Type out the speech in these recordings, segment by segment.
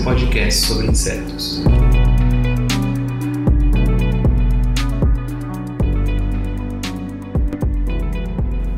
seu podcast sobre insetos.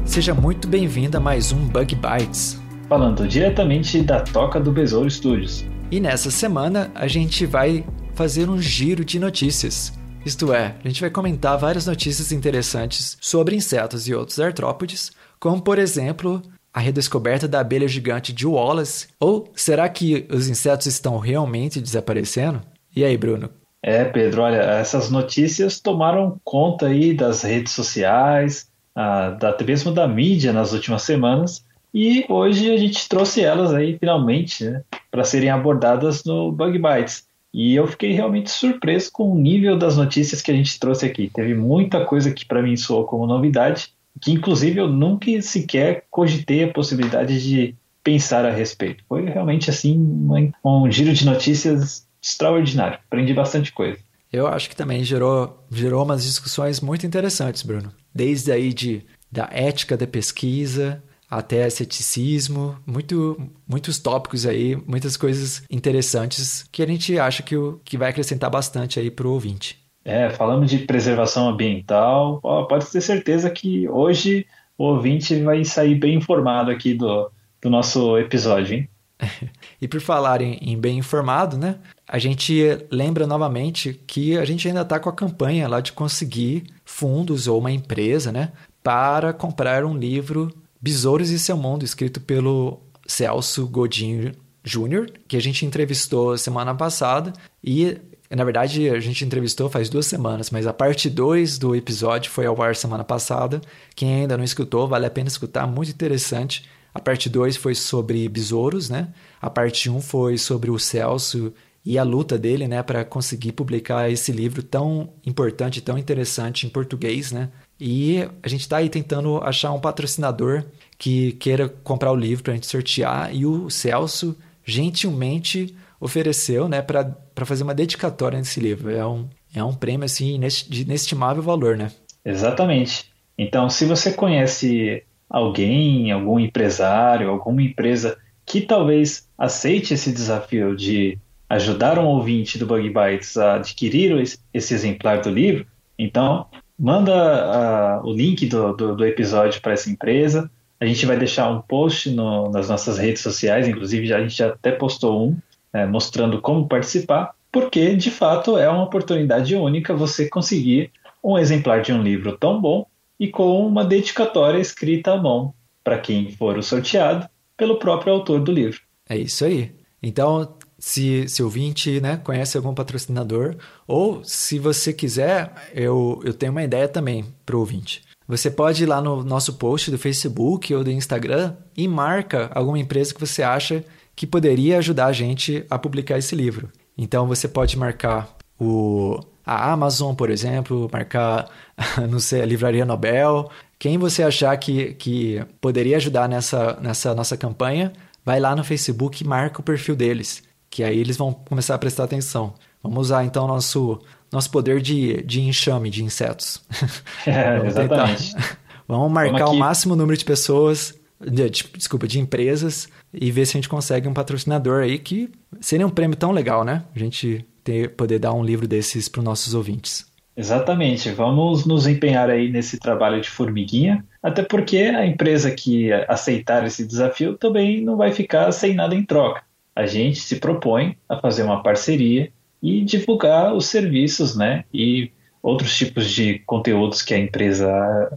Seja muito bem-vindo a mais um Bug Bites. falando diretamente da Toca do Besouro Studios. E nessa semana a gente vai fazer um giro de notícias. Isto é, a gente vai comentar várias notícias interessantes sobre insetos e outros artrópodes, como por exemplo a redescoberta da abelha gigante de Wallace, ou será que os insetos estão realmente desaparecendo? E aí, Bruno? É, Pedro, olha, essas notícias tomaram conta aí das redes sociais, ah, até mesmo da mídia nas últimas semanas, e hoje a gente trouxe elas aí finalmente, né, para serem abordadas no Bug Bites. E eu fiquei realmente surpreso com o nível das notícias que a gente trouxe aqui. Teve muita coisa que para mim soou como novidade, que inclusive eu nunca sequer cogitei a possibilidade de pensar a respeito. Foi realmente assim uma- um giro de notícias extraordinário. Aprendi bastante coisa. Eu acho que também gerou, gerou umas discussões muito interessantes, Bruno. Desde aí de, da ética da pesquisa até ceticismo, muito, muitos tópicos aí, muitas coisas interessantes que a gente acha que, que vai acrescentar bastante aí para o ouvinte. É, falamos de preservação ambiental. Ó, pode ter certeza que hoje o ouvinte vai sair bem informado aqui do, do nosso episódio, hein? E por falar em, em bem informado, né? A gente lembra novamente que a gente ainda está com a campanha lá de conseguir fundos ou uma empresa, né? Para comprar um livro Besouros e Seu Mundo, escrito pelo Celso Godinho Júnior, que a gente entrevistou semana passada. E, na verdade, a gente entrevistou faz duas semanas, mas a parte 2 do episódio foi ao ar semana passada. Quem ainda não escutou, vale a pena escutar, muito interessante. A parte 2 foi sobre besouros, né? A parte 1 um foi sobre o Celso e a luta dele, né, para conseguir publicar esse livro tão importante, tão interessante em português, né? E a gente está aí tentando achar um patrocinador que queira comprar o livro para a gente sortear e o Celso gentilmente ofereceu, né, para fazer uma dedicatória nesse livro. É um, é um prêmio assim de inestimável valor, né? Exatamente. Então, se você conhece alguém, algum empresário, alguma empresa que talvez aceite esse desafio de ajudar um ouvinte do Bug Bites a adquirir esse- exemplar do livro, então manda o link do, do, do episódio para essa empresa. A gente vai deixar um post no- nas nossas redes sociais, inclusive a gente já até postou um eh, mostrando como participar, porque de fato é uma oportunidade única você conseguir um exemplar de um livro tão bom e com uma dedicatória escrita à mão para quem for o sorteado pelo próprio autor do livro. É isso aí. Então, se, se ouvinte né, conhece algum patrocinador, ou se você quiser, eu, eu tenho uma ideia também para o ouvinte. Você pode ir lá no nosso post do Facebook ou do Instagram e marca alguma empresa que você acha que poderia ajudar a gente a publicar esse livro. Então você pode marcar o, a Amazon, por exemplo, marcar, não sei, a Livraria Nobel. Quem você achar que, que poderia ajudar nessa, nessa nossa campanha, vai lá no Facebook e marca o perfil deles, que aí eles vão começar a prestar atenção. Vamos usar então nosso, nosso poder de, de enxame de insetos. É, Vamos tentar. exatamente. Vamos marcar Vamos o máximo número de pessoas, de- de- desculpa, de empresas e ver se a gente consegue um patrocinador aí que seria um prêmio tão legal, né? A gente ter, poder dar um livro desses para os nossos ouvintes. Exatamente. Vamos nos empenhar aí nesse trabalho de formiguinha, até porque a empresa que aceitar esse desafio também não vai ficar sem nada em troca. A gente se propõe a fazer uma parceria e divulgar os serviços, né? E outros tipos de conteúdos que a empresa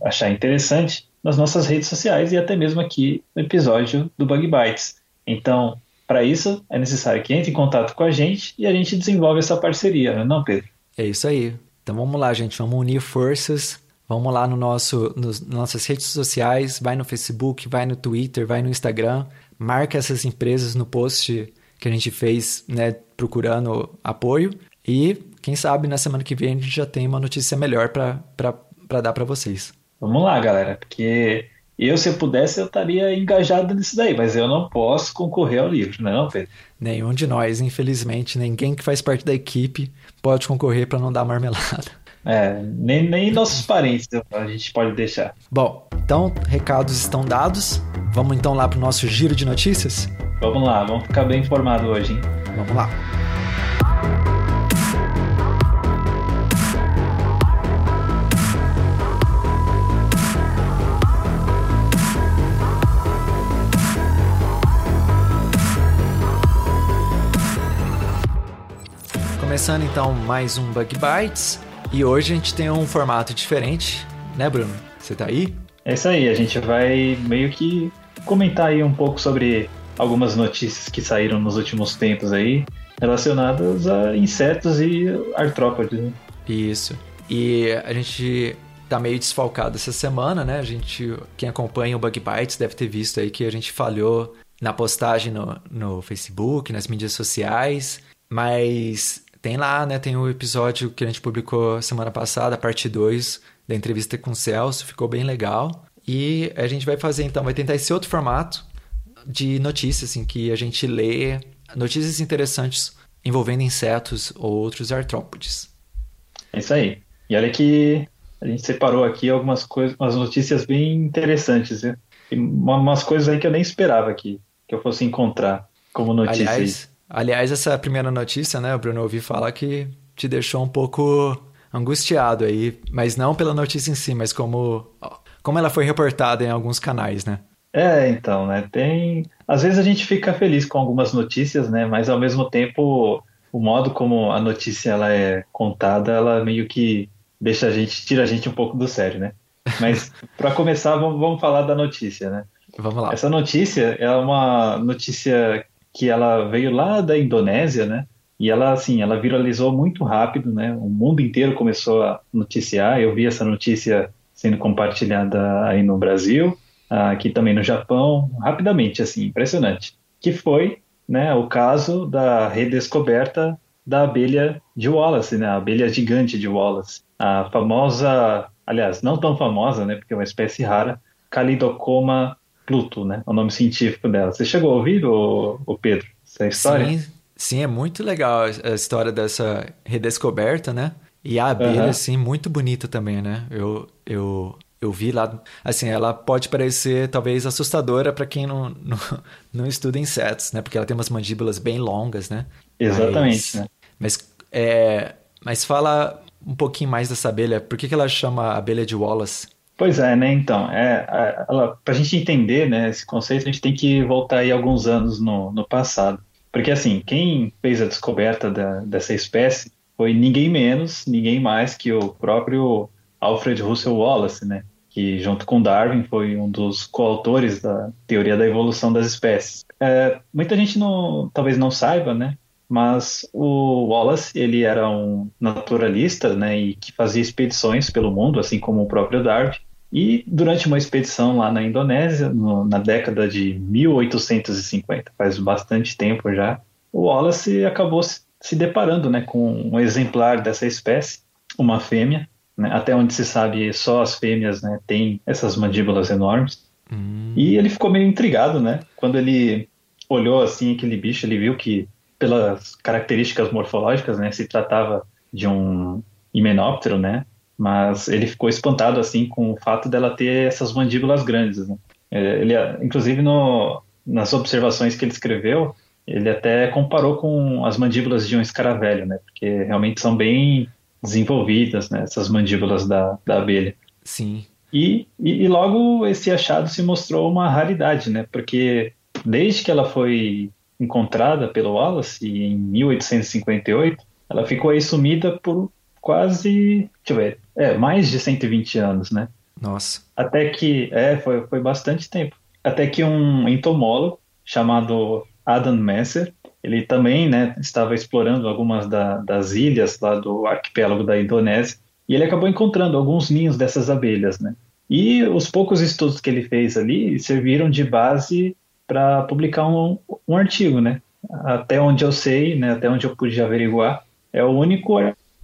achar interessante nas nossas redes sociais e até mesmo aqui no episódio do Bug Bites. Então, para isso, é necessário que entre em contato com a gente e a gente desenvolve essa parceria, não é não, Pedro? É isso aí. Então vamos lá, gente. Vamos unir forças. Vamos lá no nosso, nos nossas redes sociais, vai no Facebook, vai no Twitter, vai no Instagram, marca essas empresas no post que a gente fez, né, procurando apoio. E quem sabe na semana que vem a gente já tem uma notícia melhor para dar para vocês. Vamos lá, galera, porque eu, se eu pudesse, eu estaria engajado nisso daí, mas eu não posso concorrer ao livro, não, Pedro? Nenhum de nós, infelizmente, ninguém que faz parte da equipe pode concorrer para não dar marmelada. É, nem, nem nossos parentes a gente pode deixar. Bom, então, recados estão dados. Vamos então lá para o nosso giro de notícias? Vamos lá, vamos ficar bem informado hoje, hein? Vamos lá. Começando então mais um Bug Bites. E hoje a gente tem um formato diferente, né, Bruno? Você tá aí? É isso aí, a gente vai meio que comentar aí um pouco sobre algumas notícias que saíram nos últimos tempos aí, relacionadas a insetos e artrópodes. Né? Isso. E a gente tá meio desfalcado essa semana, né? A gente, quem acompanha o Bug Bites deve ter visto aí que a gente falhou na postagem no, no Facebook, nas mídias sociais, mas tem lá, né? Tem o episódio que a gente publicou semana passada, parte 2 da entrevista com o Celso, ficou bem legal. E a gente vai fazer então, vai tentar esse outro formato de notícias, assim, que a gente lê notícias interessantes envolvendo insetos ou outros artrópodes. É isso aí. E olha que a gente separou aqui algumas coisas, umas notícias bem interessantes, né? Umas coisas aí que eu nem esperava que, que eu fosse encontrar como notícia. Aliás, Aliás, essa primeira notícia, né, o Bruno, eu ouvi falar que te deixou um pouco angustiado aí, mas não pela notícia em si, mas como, como ela foi reportada em alguns canais, né? É, então, né, tem... Às vezes a gente fica feliz com algumas notícias, né, mas ao mesmo tempo o modo como a notícia ela é contada, ela meio que deixa a gente, tira a gente um pouco do sério, né? Mas para começar, vamos, vamos falar da notícia, né? Vamos lá. Essa notícia é uma notícia que ela veio lá da Indonésia, né? E ela, assim, ela viralizou muito rápido, né? O mundo inteiro começou a noticiar. Eu vi essa notícia sendo compartilhada aí no Brasil, aqui também no Japão, rapidamente, assim, impressionante. Que foi, né, o caso da redescoberta da abelha de Wallace, né? A abelha gigante de Wallace. A famosa, aliás, não tão famosa, né? Porque é uma espécie rara, Calidocoma Pluto, né? O nome científico dela. Você chegou a ouvir, o, o Pedro, essa história? Sim, sim, é muito legal a história dessa redescoberta, né? E a abelha, uhum. assim, muito bonita também, né? Eu, eu, eu vi lá, assim, ela pode parecer talvez assustadora para quem não, não, não, estuda insetos, né? Porque ela tem umas mandíbulas bem longas, né? Exatamente, mas, né? Mas, é, mas fala um pouquinho mais dessa abelha. Por que, que ela chama abelha de Wallace? Pois é, né? Então, é, para a gente entender né, esse conceito, a gente tem que voltar aí alguns anos no, no passado. Porque, assim, quem fez a descoberta da, dessa espécie foi ninguém menos, ninguém mais que o próprio Alfred Russel Wallace, né? Que, junto com Darwin, foi um dos coautores da teoria da evolução das espécies. É, muita gente não, talvez não saiba, né? Mas o Wallace, ele era um naturalista, né? E que fazia expedições pelo mundo, assim como o próprio Darwin. E durante uma expedição lá na Indonésia, no, na década de 1850, faz bastante tempo já, o Wallace acabou se, se deparando né, com um exemplar dessa espécie, uma fêmea. Né, até onde se sabe, só as fêmeas né, têm essas mandíbulas enormes. Hum. E ele ficou meio intrigado, né? Quando ele olhou assim aquele bicho, ele viu que pelas características morfológicas, né, se tratava de um himenóptero, né? mas ele ficou espantado assim com o fato dela ter essas mandíbulas grandes. Né? É, ele, inclusive, no, nas observações que ele escreveu, ele até comparou com as mandíbulas de um escaravelho, né? Porque realmente são bem desenvolvidas, né? Essas mandíbulas da, da abelha. Sim. E, e, e, logo esse achado se mostrou uma raridade, né? Porque desde que ela foi encontrada pelo Wallace em 1858, ela ficou aí sumida por quase, deixa eu ver, é, mais de 120 anos, né? Nossa. Até que, é, foi, foi bastante tempo. Até que um entomólogo chamado Adam Messer, ele também, né, estava explorando algumas da, das ilhas lá do arquipélago da Indonésia, E ele acabou encontrando alguns ninhos dessas abelhas, né? E os poucos estudos que ele fez ali serviram de base para publicar um, um artigo, né? Até onde eu sei, né? Até onde eu pude averiguar, é o único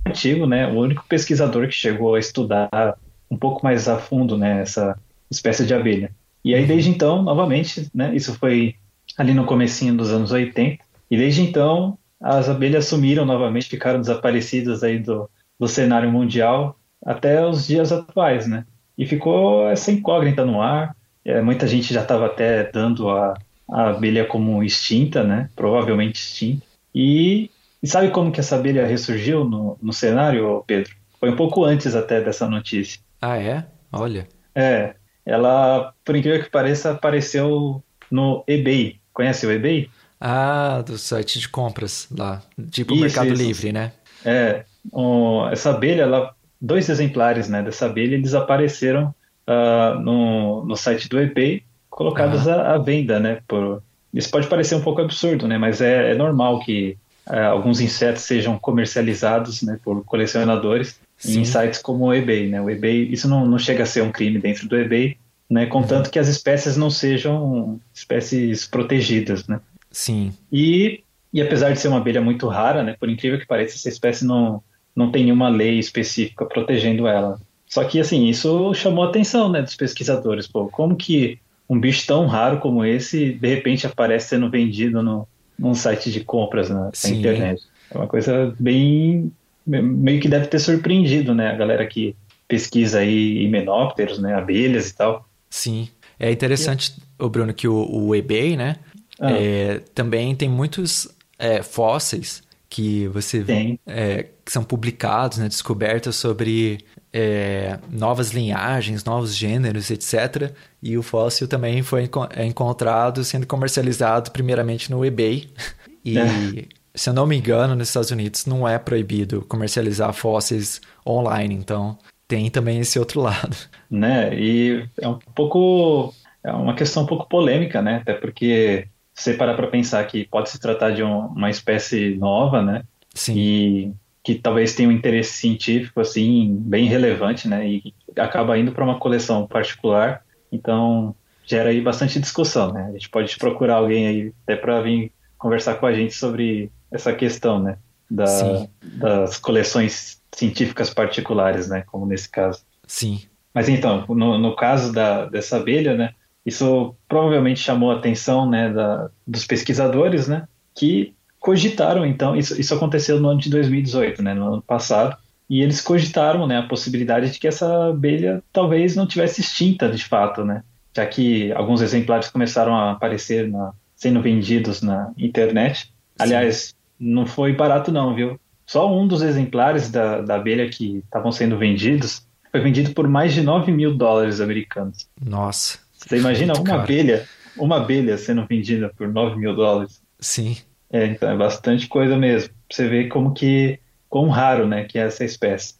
artigo, né? O único pesquisador que chegou a estudar um pouco mais a fundo, né? Essa espécie de abelha. E aí desde então, novamente, né? Isso foi ali no comecinho dos anos 80. E desde então as abelhas sumiram novamente, ficaram desaparecidas aí do, do cenário mundial até os dias atuais, né? E ficou essa incógnita no ar. É, muita gente já estava até dando a, a abelha como extinta, né? Provavelmente extinta. E, e, sabe como que essa abelha ressurgiu no, no cenário, Pedro? Foi um pouco antes até dessa notícia. Ah, é? Olha. É. Ela, por incrível que pareça, apareceu no eBay. Conhece o eBay? Ah, do site de compras lá. Tipo o Mercado isso. Livre, né? É. Um, essa abelha, ela dois exemplares né, dessa abelha eles apareceram uh, no, no site do eBay colocados uhum. à, à, venda, né? Por... Isso pode parecer um pouco absurdo, né? Mas é, é normal que uh, alguns insetos sejam comercializados né, por colecionadores Sim. em sites como o eBay, né? O eBay, isso não, não chega a ser um crime dentro do eBay, né? Contanto uhum. que as espécies não sejam espécies protegidas, né? Sim. E, e apesar de ser uma abelha muito rara, né? Por incrível que pareça, essa espécie não não tem nenhuma lei específica protegendo ela. Só que, assim, isso chamou a atenção, né, dos pesquisadores. Pô, como que um bicho tão raro como esse, de repente, aparece sendo vendido no, num site de compras na, na internet? É uma coisa bem... meio que deve ter surpreendido, né, a galera que pesquisa aí himenópteros, né, abelhas e tal. Sim. É interessante, o Bruno, que o, o eBay, né, ah. é, também tem muitos é, fósseis que você vê, é, que são publicados, né, descobertas sobre é, novas linhagens, novos gêneros, etc. E o fóssil também foi é encontrado sendo comercializado primeiramente no eBay. E, é. se eu não me engano, nos Estados Unidos não é proibido comercializar fósseis online, então tem também esse outro lado. Né, e é um pouco... É uma questão um pouco polêmica, né? Até porque você parar para pensar que pode se tratar de um, uma espécie nova, né? Sim. E que talvez tenha um interesse científico assim bem relevante, né? E acaba indo para uma coleção particular, então gera aí bastante discussão, né? A gente pode procurar alguém aí até para vir conversar com a gente sobre essa questão, né? Da, das coleções científicas particulares, né? Como nesse caso. Sim. Mas então, no, no caso da, dessa abelha, né? Isso provavelmente chamou a atenção né, da, dos pesquisadores, né, que cogitaram, então, isso, isso aconteceu no ano de 2018, né, no ano passado, e eles cogitaram né, a possibilidade de que essa abelha talvez não tivesse extinta de fato, né, já que alguns exemplares começaram a aparecer na, sendo vendidos na internet. Aliás, não foi barato não, viu? Só um dos exemplares da, da abelha que estavam sendo vendidos foi vendido por mais de 9 mil dólares americanos. Nossa. Você imagina uma caro. abelha, uma abelha sendo vendida por 9 mil dólares? Sim. É, então é bastante coisa mesmo. Você vê como que, quão raro, né, que é essa espécie.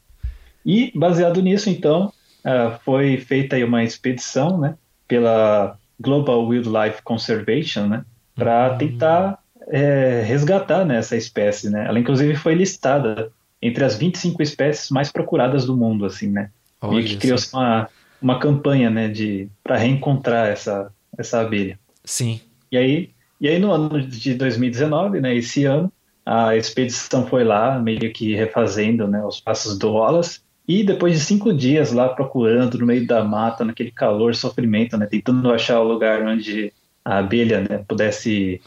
E baseado nisso, então, uh, foi feita aí uma expedição, né, pela Global Wildlife Conservation, né, para hum. tentar é, resgatar né, essa espécie, né. Ela inclusive foi listada entre as 25 espécies mais procuradas do mundo, assim, né. Olha e que criou-se uma uma campanha, né, de para reencontrar essa essa abelha. Sim. E aí, e aí no ano de 2019, né, esse ano, a expedição foi lá meio que refazendo, né, os passos do Wallace. E depois de cinco dias lá procurando no meio da mata, naquele calor, sofrimento, né, tentando achar o lugar onde a abelha né, pudesse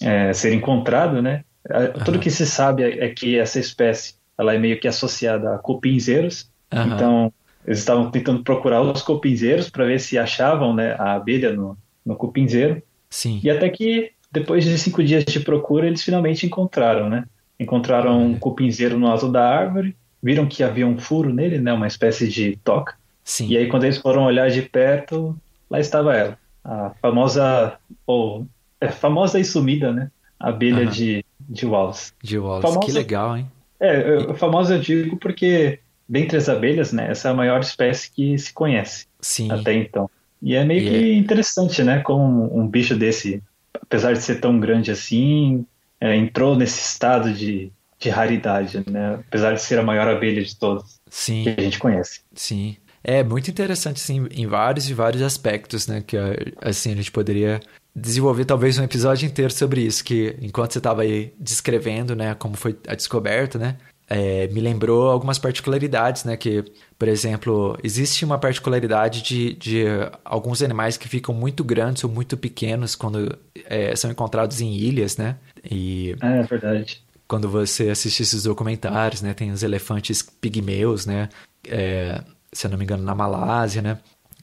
é, ser encontrada, né, uhum. tudo que se sabe é, que essa espécie ela é meio que associada a cupinzeiros. Uhum. Então, eles estavam tentando procurar os cupinzeiros para ver se achavam né, a abelha no, no cupinzeiro. Sim. E até que, depois de cinco dias de procura, eles finalmente encontraram, né? Encontraram um cupinzeiro no alto da árvore, viram que havia um furo nele, né? Uma espécie de toca. Sim. E aí, quando eles foram olhar de perto, lá estava ela. A famosa, ou é famosa e sumida, né? Abelha de, de Wallace. De Wallace, famosa, que legal, hein? É, famosa eu digo porque dentre as abelhas, né, essa é a maior espécie que se conhece Sim. até então. E é meio que é... interessante, né, como um bicho desse, apesar de ser tão grande assim, é, entrou nesse estado de, de raridade, né? Apesar de ser a maior abelha de todas Sim, que a gente conhece. sim. É muito interessante, sim, em vários e vários aspectos, né? Que, assim, a gente poderia desenvolver talvez um episódio inteiro sobre isso, que enquanto você estava aí descrevendo, né, como foi a descoberta, né, é, me lembrou algumas particularidades, né, que, por exemplo, existe uma particularidade de, de alguns animais que ficam muito grandes ou muito pequenos quando é, são encontrados em ilhas, né, e É, é verdade. quando você assiste esses documentários, né? Tem os elefantes pigmeus, né? É, se eu não me engano, na Malásia, né?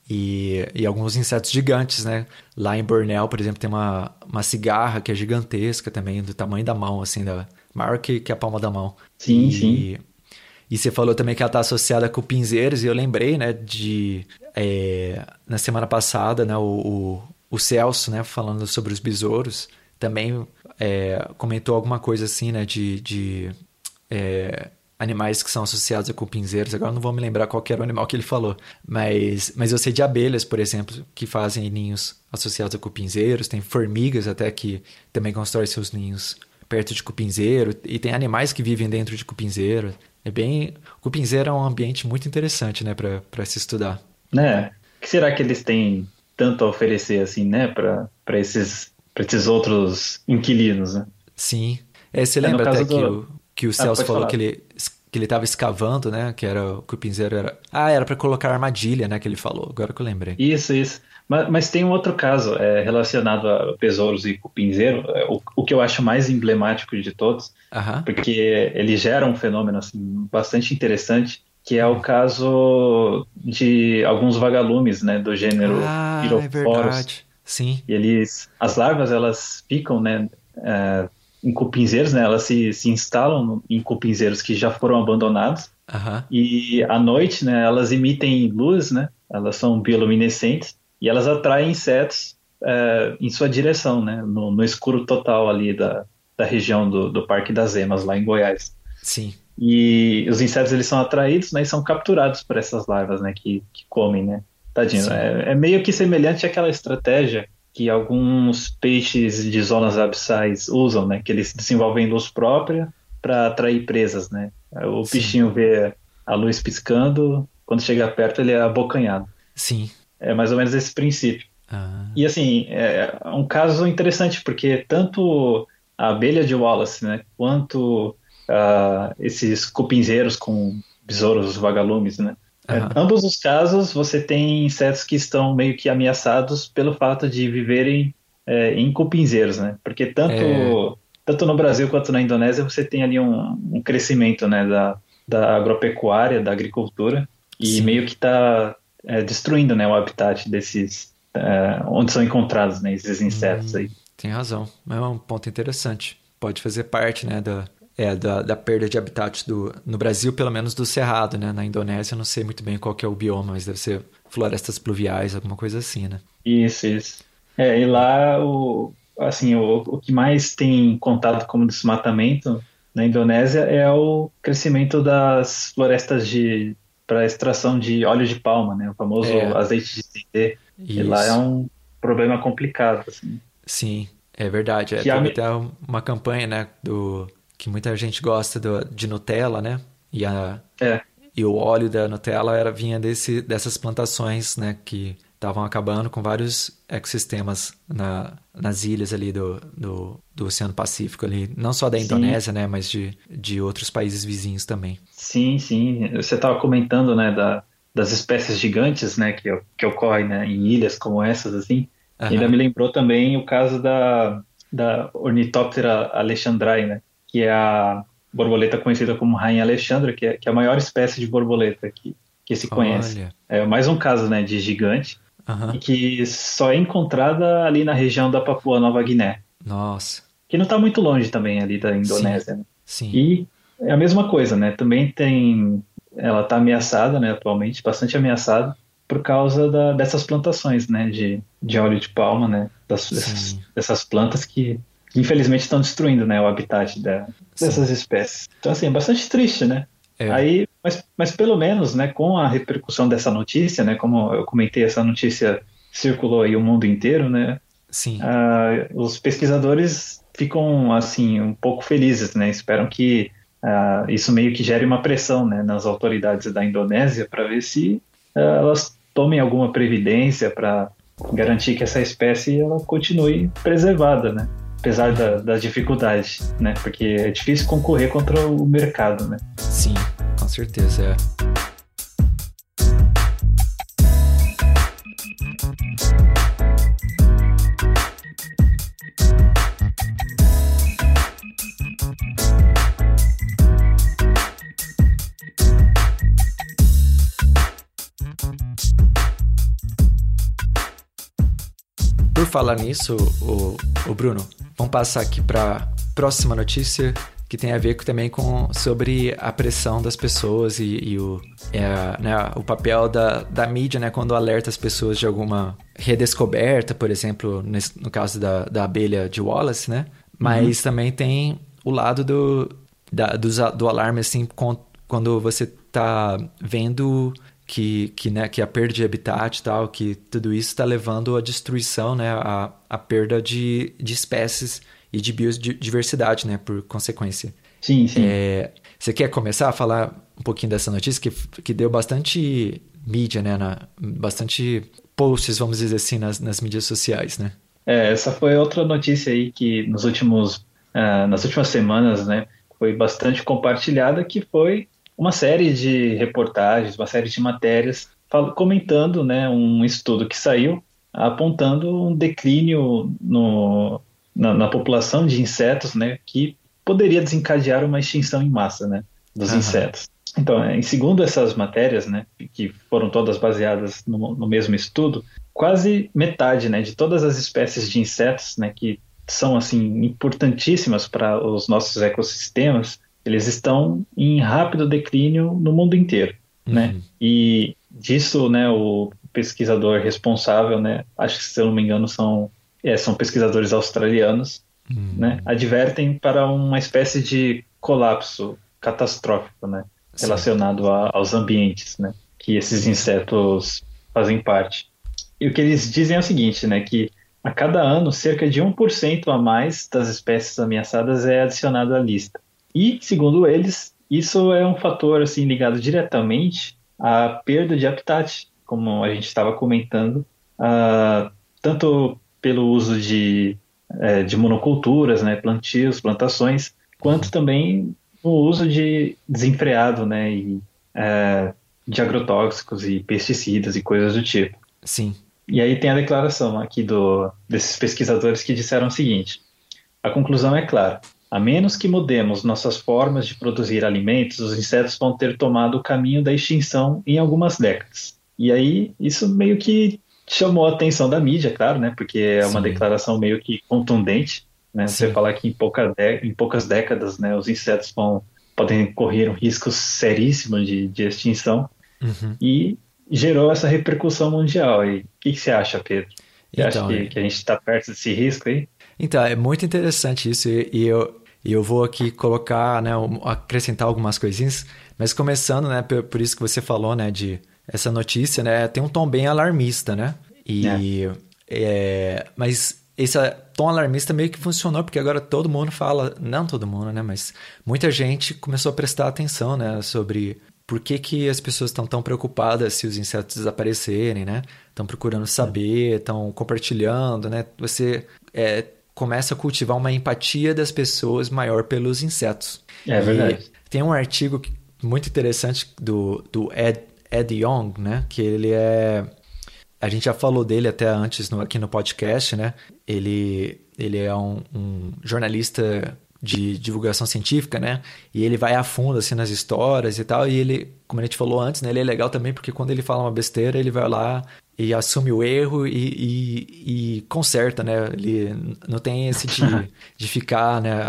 E, e alguns insetos gigantes, né? Lá em Bornéu, por exemplo, tem uma, uma cigarra que é gigantesca também, do tamanho da mão, assim, da, maior que, que a palma da mão. Sim, e, sim. E você falou também que ela está associada com pinzeiros, e eu lembrei, né, de... é, na semana passada, né, o, o, o Celso, né, falando sobre os besouros, também é, comentou alguma coisa assim, né, de, de é, animais que são associados a cupinzeiros. Agora eu não vou me lembrar qual era o animal que ele falou, mas, mas eu sei de abelhas, por exemplo, que fazem ninhos associados a cupinzeiros. Tem formigas até que também constroem seus ninhos perto de cupinzeiro e tem animais que vivem dentro de cupinzeiro. É bem, cupinzeiro é um ambiente muito interessante, né, para se estudar. Né? O que será que eles têm tanto a oferecer assim, né, para esses esses outros inquilinos, né? Sim. É, você É, lembra até caso que, do- o, que o Ah, Celso pode falou falar. que ele, que ele tava escavando, né? Que era o cupinzeiro era. Ah, era para colocar armadilha, né? Que ele falou. Agora que eu lembrei. Isso, isso. Mas, mas tem um outro caso é, relacionado a besouros e cupinzeiro, é, o, o que eu acho mais emblemático de todos, porque ele gera um fenômeno assim, bastante interessante, que é o caso de alguns vagalumes, né, do gênero Ah, é verdade. Sim. E eles, as larvas, elas ficam, né, é, em cupinzeiros, né, elas se, se instalam em cupinzeiros que já foram abandonados, Aham. e à noite, né, elas emitem luz, né, elas são bioluminescentes, e elas atraem insetos é, em sua direção, né, no, no escuro total ali da, da região do, do Parque das Emas, lá em Goiás. Sim. E os insetos, eles são atraídos, né, e são capturados por essas larvas, né, que, que comem, né. Tadinho, é, é meio que semelhante àquela estratégia que alguns peixes de zonas abissais usam, né, que eles desenvolvem luz própria para atrair presas, né. O Sim. bichinho vê a luz piscando, quando chega perto ele é abocanhado. Sim. É mais ou menos esse princípio. Ah, E assim, é um caso interessante, porque tanto a abelha de Wallace, né, quanto ah, esses cupinzeiros com besouros vagalumes, né, é, Aham. ambos os casos você tem insetos que estão meio que ameaçados pelo fato de viverem é, em cupinzeiros, né, porque tanto, É. tanto no Brasil quanto na Indonésia você tem ali um, um crescimento, né, da, da agropecuária, da agricultura, e Sim. meio que está destruindo, né, o habitat desses é, onde são encontrados né, esses insetos aí. tem razão. É um ponto interessante. Pode fazer parte, né, da, é, da, da perda de habitat do, no Brasil, pelo menos do cerrado, né? Na Indonésia eu não sei muito bem qual que é o bioma, mas deve ser florestas pluviais, alguma coisa assim, né? Isso, isso. É, e lá o assim o, o que mais tem contato como desmatamento na Indonésia é o crescimento das florestas de para extração de óleo de palma, né? O famoso É. azeite de dendê. E lá é um problema complicado, assim. Sim, é verdade. É, a teve mi- até uma campanha, né, do que muita gente gosta do, de Nutella, né? E, a, É. e o óleo da Nutella era, vinha desse, dessas plantações, né, que estavam acabando com vários ecossistemas na, nas ilhas ali do, do, do Oceano Pacífico ali, não só da Sim. Indonésia, né, mas de, de outros países vizinhos também. Sim, sim. Você estava comentando, né, da, das espécies gigantes, né, que, que ocorrem né, em ilhas como essas, assim. Aham. Ainda me lembrou também o caso da, da Ornithoptera alexandrae, né, que é a borboleta conhecida como rainha Alexandra, que é, que é a maior espécie de borboleta que, que se conhece. Olha, É mais um caso, né, de gigante, e que só é encontrada ali na região da Papua Nova Guiné, nossa, que não está muito longe também ali da Indonésia, né? sim, E é a mesma coisa, né? Também tem. Ela está ameaçada, né, atualmente, bastante ameaçada, por causa da- dessas plantações, né, de, de óleo de palma, né? Das, dessas, Sim. dessas plantas que, que, infelizmente estão destruindo, né, o habitat da- dessas espécies. Então, assim, é bastante triste, né? É. Aí, mas, mas pelo menos, né, com a repercussão dessa notícia, né, como eu comentei, essa notícia circulou aí o mundo inteiro, né? sim, ah, os pesquisadores ficam assim um pouco felizes, né? Esperam que uh, isso meio que gere uma pressão né, nas autoridades da Indonésia para ver se uh, elas tomem alguma previdência para garantir que essa espécie ela continue preservada, né? Apesar da, da dificuldade, né? Porque é difícil concorrer contra o mercado, né? Sim, com certeza é. Por falar nisso, o, o Bruno, vamos passar aqui para próxima notícia que tem a ver também com sobre a pressão das pessoas e, e o, é, né, o papel da, da mídia, né, quando alerta as pessoas de alguma redescoberta, por exemplo, nesse, no caso da, da abelha de Wallace, né? Mas uhum. também tem o lado do, da, do, do alarme, assim, quando você está vendo que, que, né, que a perda de habitat e tal, que tudo isso está levando à destruição, né, a, a perda de, de espécies e de biodiversidade, né, por consequência. Sim, sim. É, você quer começar a falar um pouquinho dessa notícia que, que deu bastante mídia, né, na, bastante posts, vamos dizer assim, nas, nas mídias sociais, né? É, essa foi outra notícia aí que nos últimos, uh, nas últimas semanas, né, foi bastante compartilhada, que foi uma série de reportagens, uma série de matérias comentando né, um estudo que saiu apontando um declínio no, na, na, população de insetos né, que poderia desencadear uma extinção em massa né, dos uhum. insetos. Então, em segundo essas matérias, né, que foram todas baseadas no, no mesmo estudo, quase metade né, de todas as espécies de insetos né, que são assim importantíssimas para os nossos ecossistemas eles estão em rápido declínio no mundo inteiro, uhum. né? E disso, né, o pesquisador responsável, né, acho que se eu não me engano são é, são pesquisadores australianos, uhum. né, advertem para uma espécie de colapso catastrófico, né, Sim. relacionado a, aos ambientes, né, que esses insetos fazem parte. E o que eles dizem é o seguinte, né, que a cada ano cerca de 1% a mais das espécies ameaçadas é adicionado à lista. E, segundo eles, isso é um fator assim ligado diretamente à perda de habitat, como a gente estava comentando, uh, tanto pelo uso de, é, de monoculturas, né, plantios, plantações, quanto também no uso de desenfreado, né, e, é, de agrotóxicos e pesticidas e coisas do tipo. Sim. E aí tem a declaração aqui do, desses pesquisadores que disseram o seguinte: a conclusão é clara. A menos que mudemos nossas formas de produzir alimentos, os insetos vão ter tomado o caminho da extinção em algumas décadas. E aí, isso meio que chamou a atenção da mídia, claro, né? Porque é uma Sim. declaração meio que contundente, né? Sim. Você falar que em, pouca em poucas décadas, né, os insetos vão podem correr um risco seríssimo de, de extinção. Uhum. E gerou essa repercussão mundial. E o que, que, você acha, Pedro? Você então, acha que, é... que a gente está perto desse risco aí? Então, é muito interessante isso. E eu, e eu vou aqui colocar, né, acrescentar algumas coisinhas, mas começando, né, por, por, isso que você falou, né, de essa notícia, né, tem um tom bem alarmista, né? E é. É, mas esse tom alarmista meio que funcionou porque agora todo mundo fala, não todo mundo, né, mas muita gente começou a prestar atenção, né, sobre por que, que as pessoas estão tão preocupadas se os insetos desaparecerem, né? Estão procurando saber, estão compartilhando, né? Você é, começa a cultivar uma empatia das pessoas maior pelos insetos. É verdade. E tem um artigo muito interessante do, do Ed, Ed Young, né? Que ele é... A gente já falou dele até antes no, aqui no podcast, né? Ele, ele é um, um jornalista de divulgação científica, né? E ele vai a fundo assim nas histórias e tal. E ele, como a gente falou antes, né? Ele é legal também porque quando ele fala uma besteira, ele vai lá e assume o erro e, e, e, conserta, né? Ele não tem esse de, de ficar, né?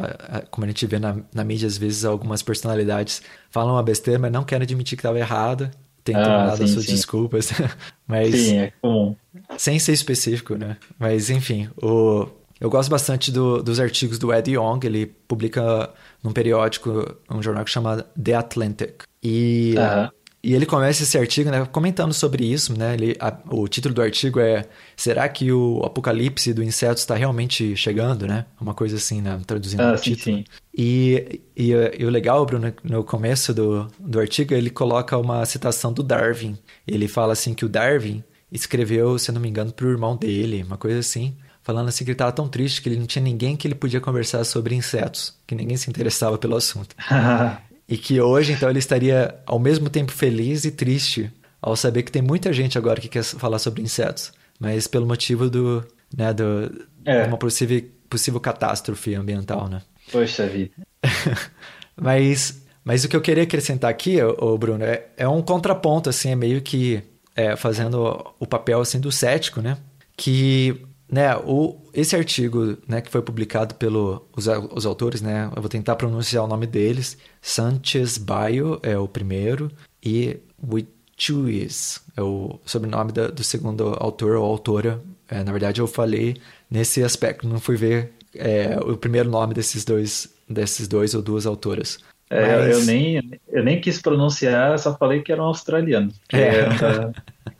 Como a gente vê na, na mídia, às vezes, algumas personalidades falam uma besteira, mas não querem admitir que estava errado. Tentam ah, dar suas sim. desculpas. mas, sim, é comum. Sem ser específico, né? Mas, enfim, o, eu gosto bastante do, dos artigos do Ed Young. Ele publica num periódico, um jornal que chama The Atlantic. E... Uh -huh e ele começa esse artigo né, comentando sobre isso. Né? Ele, a, o título do artigo é Será que o apocalipse do inseto está realmente chegando? Né? Uma coisa assim, né? traduzindo ah, o sim, título. Sim. E, e, e, o legal, Bruno, no começo do, do artigo, ele coloca uma citação do Darwin. Ele fala assim que o Darwin escreveu, se não me engano, para o irmão dele, uma coisa assim falando assim que ele estava tão triste que ele não tinha ninguém que ele podia conversar sobre insetos, que ninguém se interessava pelo assunto. e que hoje, então, ele estaria ao mesmo tempo feliz e triste ao saber que tem muita gente agora que quer falar sobre insetos, mas pelo motivo do, né, do, é. de uma possível, possível catástrofe ambiental, né? Poxa vida. mas, mas o que eu queria acrescentar aqui, ô, Bruno, é, é um contraponto, assim, é meio que é, fazendo o papel, assim, do cético, né? Que né, o, esse artigo né, que foi publicado pelos os autores, né, eu vou tentar pronunciar o nome deles, Sanchez Bayo é o primeiro e Wichuis é o sobrenome da, do segundo autor ou autora. É, na verdade, eu falei nesse aspecto, não fui ver é, o primeiro nome desses dois, desses dois ou duas autoras. É, Mas... eu, nem, eu nem quis pronunciar, só falei que eram australianos, que, é. eram, da,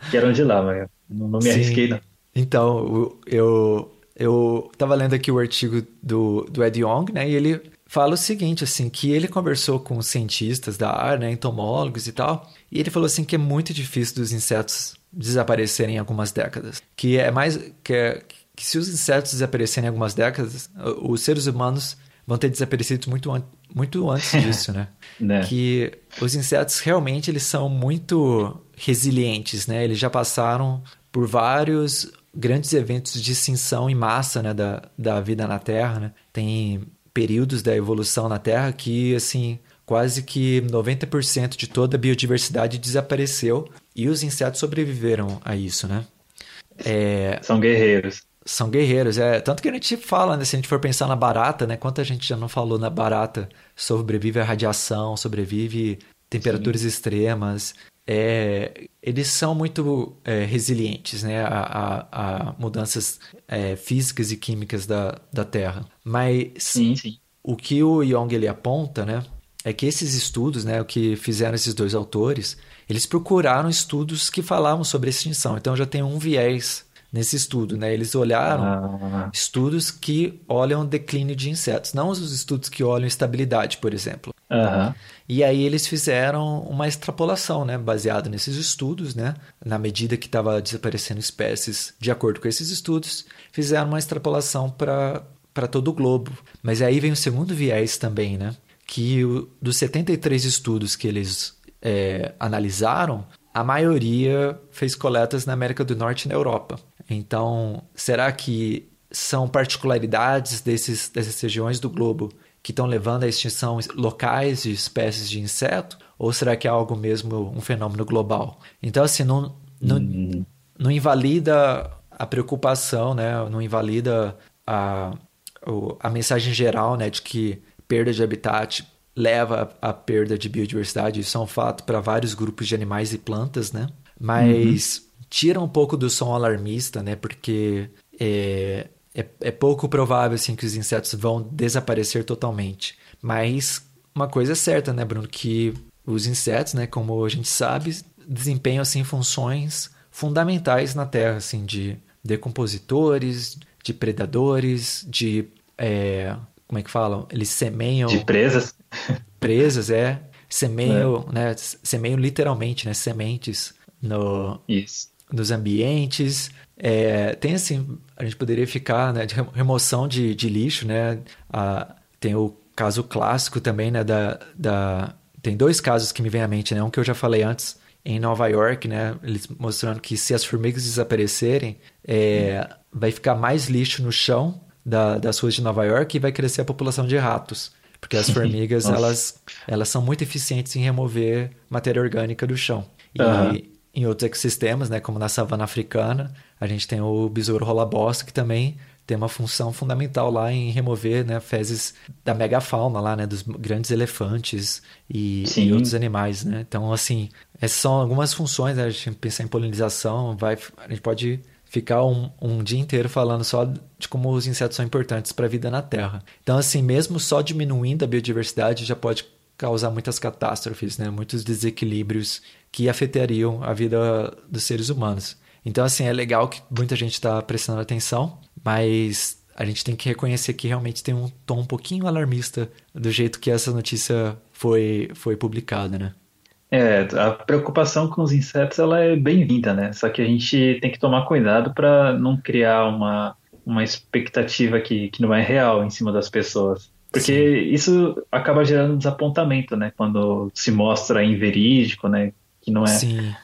que eram de lá, mas não, não me Sim. arrisquei não. Então, eu eu estava lendo aqui o artigo do, do Ed Yong, né? E ele fala o seguinte, assim, que ele conversou com cientistas da área, né, entomólogos e tal, e ele falou assim que é muito difícil dos insetos desaparecerem em algumas décadas, que é mais que, é, que se os insetos desaparecerem em algumas décadas, os seres humanos vão ter desaparecido muito, an muito antes disso, né? né? Que os insetos realmente eles são muito resilientes, né? Eles já passaram por vários grandes eventos de extinção em massa né, da, da vida na Terra. Né? Tem períodos da evolução na Terra que, assim, quase que 90% de toda a biodiversidade desapareceu e os insetos sobreviveram a isso, né? É... São guerreiros. São guerreiros, é. Tanto que a gente fala, né? Se a gente for pensar na barata, né? Quanta gente já não falou na barata sobrevive a radiação, sobrevive temperaturas Sim. extremas é, eles são muito é, resilientes né, a, a, a mudanças é, físicas e químicas da, da Terra. Mas sim, sim. o que o Young ele aponta né, é que esses estudos, né, o que fizeram esses dois autores, eles procuraram estudos que falavam sobre extinção. Então já tem um viés nesse estudo, né? Eles olharam ah. estudos que olham declínio de insetos, não os estudos que olham estabilidade, por exemplo. Uhum. E aí eles fizeram uma extrapolação, né, baseado nesses estudos, né, na medida que estava desaparecendo espécies, de acordo com esses estudos, fizeram uma extrapolação para para todo o globo. Mas aí vem o segundo viés também, né, que o, dos 73 estudos que eles é, analisaram, a maioria fez coletas na América do Norte e na Europa. Então, será que são particularidades desses, dessas regiões do globo que estão levando à extinção locais de espécies de inseto? Ou será que é algo mesmo, um fenômeno global? Então, assim, não, não, uhum. não invalida a preocupação, né? não invalida a, a mensagem geral né, de que perda de habitat leva à perda de biodiversidade. Isso é um fato para vários grupos de animais e plantas, né? Mas uhum tira um pouco do som alarmista, né? Porque é, é, é, pouco provável assim que os insetos vão desaparecer totalmente. Mas uma coisa é certa, né, Bruno, que os insetos, né, como a gente sabe, desempenham assim funções fundamentais na Terra, assim, de decompositores, de predadores, de é, como é que falam? Eles semeiam de presas. Presas, é. Semeiam, é. né? Semeiam literalmente, né? Sementes no, Isso nos ambientes. É, tem assim, a gente poderia ficar né, de remoção de, de lixo, né? Ah, tem o caso clássico também, né? Da, da, tem dois casos que me vêm à mente, né? Um que eu já falei antes, em Nova York, né? Eles mostrando que se as formigas desaparecerem, é, vai ficar mais lixo no chão da, das ruas de Nova York e vai crescer a população de ratos. Porque as formigas, elas, elas são muito eficientes em remover matéria orgânica do chão. E, uhum em outros ecossistemas, né, como na savana africana, a gente tem o besouro rola-bosta, que também tem uma função fundamental lá em remover né, fezes da megafauna lá, né, dos grandes elefantes e, e, outros animais, né? Então, assim, essas são algumas funções, né? a gente pensar em polinização, vai, a gente pode ficar um, um dia inteiro falando só de como os insetos são importantes para a vida na Terra. Então, assim, mesmo só diminuindo a biodiversidade já pode causar muitas catástrofes, né? Muitos desequilíbrios que afetariam a vida dos seres humanos. Então, assim, é legal que muita gente está prestando atenção, mas a gente tem que reconhecer que realmente tem um tom um pouquinho alarmista do jeito que essa notícia foi, foi publicada, né? É, a preocupação com os insetos ela é bem-vinda, né? Só que a gente tem que tomar cuidado para não criar uma, uma expectativa que, que não é real em cima das pessoas. Porque Sim. isso acaba gerando desapontamento, né? Quando se mostra inverídico, né? Que não é. Sim.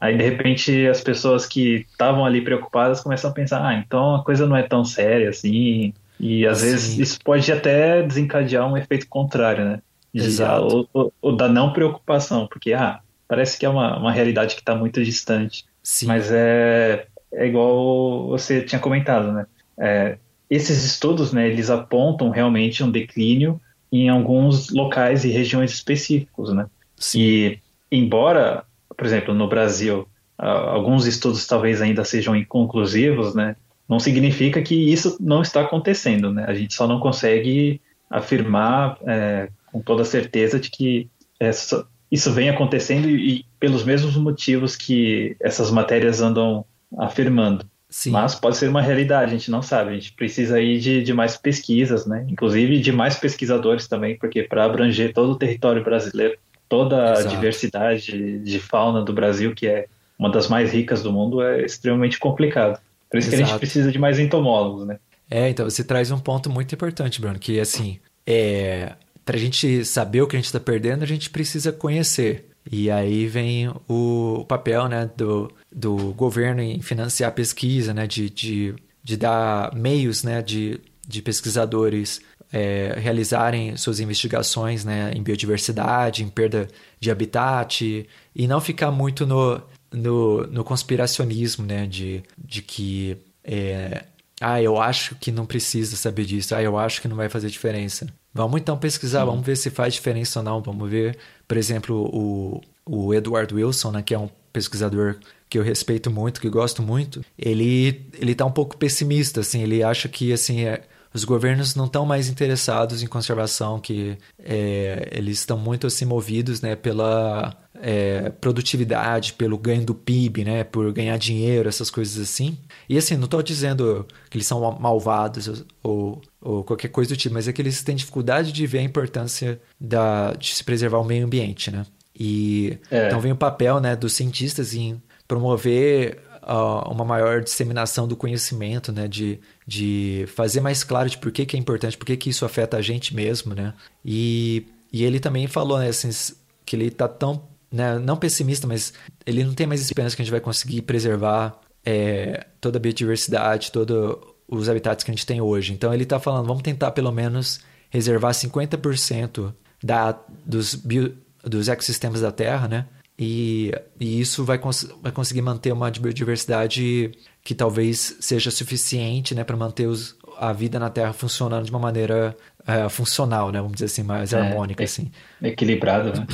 Aí, de repente, as pessoas que estavam ali preocupadas começam a pensar: ah, então a coisa não é tão séria assim. E às Sim. vezes isso pode até desencadear um efeito contrário, né? De, Exato. Ou, ou, da não preocupação, porque ah, parece que é uma, uma realidade que está muito distante. Sim. Mas é, é igual você tinha comentado, né? É, esses estudos, né, eles apontam realmente um declínio em alguns locais e regiões específicos, né? Sim. E embora, por exemplo, no Brasil, alguns estudos talvez ainda sejam inconclusivos, né? Não significa que isso não está acontecendo, né? A gente só não consegue afirmar é, com toda certeza de que essa, isso vem acontecendo e, e pelos mesmos motivos que essas matérias andam afirmando. Sim. Mas pode ser uma realidade, a gente não sabe. A gente precisa aí de, de mais pesquisas, né? Inclusive de mais pesquisadores também, porque para abranger todo o território brasileiro, toda Exato. a diversidade de fauna do Brasil, que é uma das mais ricas do mundo, é extremamente complicado. Por isso Exato. que a gente precisa de mais entomólogos, né? É, então você traz um ponto muito importante, Bruno, que assim, é, para a gente saber o que a gente está perdendo, a gente precisa conhecer. E aí vem o, papel né, do, do governo em financiar a pesquisa, né, de, de, de dar meios né, de, de pesquisadores é, realizarem suas investigações né, em biodiversidade, em perda de habitat, e não ficar muito no, no, no conspiracionismo né, de, de que. É, ah, eu acho que não precisa saber disso. Ah, eu acho que não vai fazer diferença. Vamos então pesquisar, Sim. vamos ver se faz diferença ou não. Vamos ver, por exemplo, o, o Edward Wilson, né, que é um pesquisador que eu respeito muito, que gosto muito. Ele ele tá um pouco pessimista, assim. Ele acha que assim é, os governos não estão mais interessados em conservação, que é, eles estão muito assim movidos, né, pela é, produtividade, pelo ganho do PIB, né, por ganhar dinheiro, essas coisas assim. E assim, não estou dizendo que eles são malvados ou, ou qualquer coisa do tipo, mas é que eles têm dificuldade de ver a importância da, de se preservar o meio ambiente, né? E é. então vem o papel, né, dos cientistas em promover uma maior disseminação do conhecimento, né, de, de fazer mais claro de por que, que é importante, por que, que isso afeta a gente mesmo, né? E, e ele também falou, né, assim, que ele está tão né, não pessimista, mas ele não tem mais esperança que a gente vai conseguir preservar é, toda a biodiversidade, todos os habitats que a gente tem hoje. Então ele está falando, vamos tentar pelo menos reservar 50% da, dos, bio, dos ecossistemas da Terra, né? E, e isso vai, cons vai conseguir manter uma biodiversidade que talvez seja suficiente né, para manter os, a vida na Terra funcionando de uma maneira é, funcional, né? Vamos dizer assim, mais é, harmônica. É, assim. Equilibrado, né?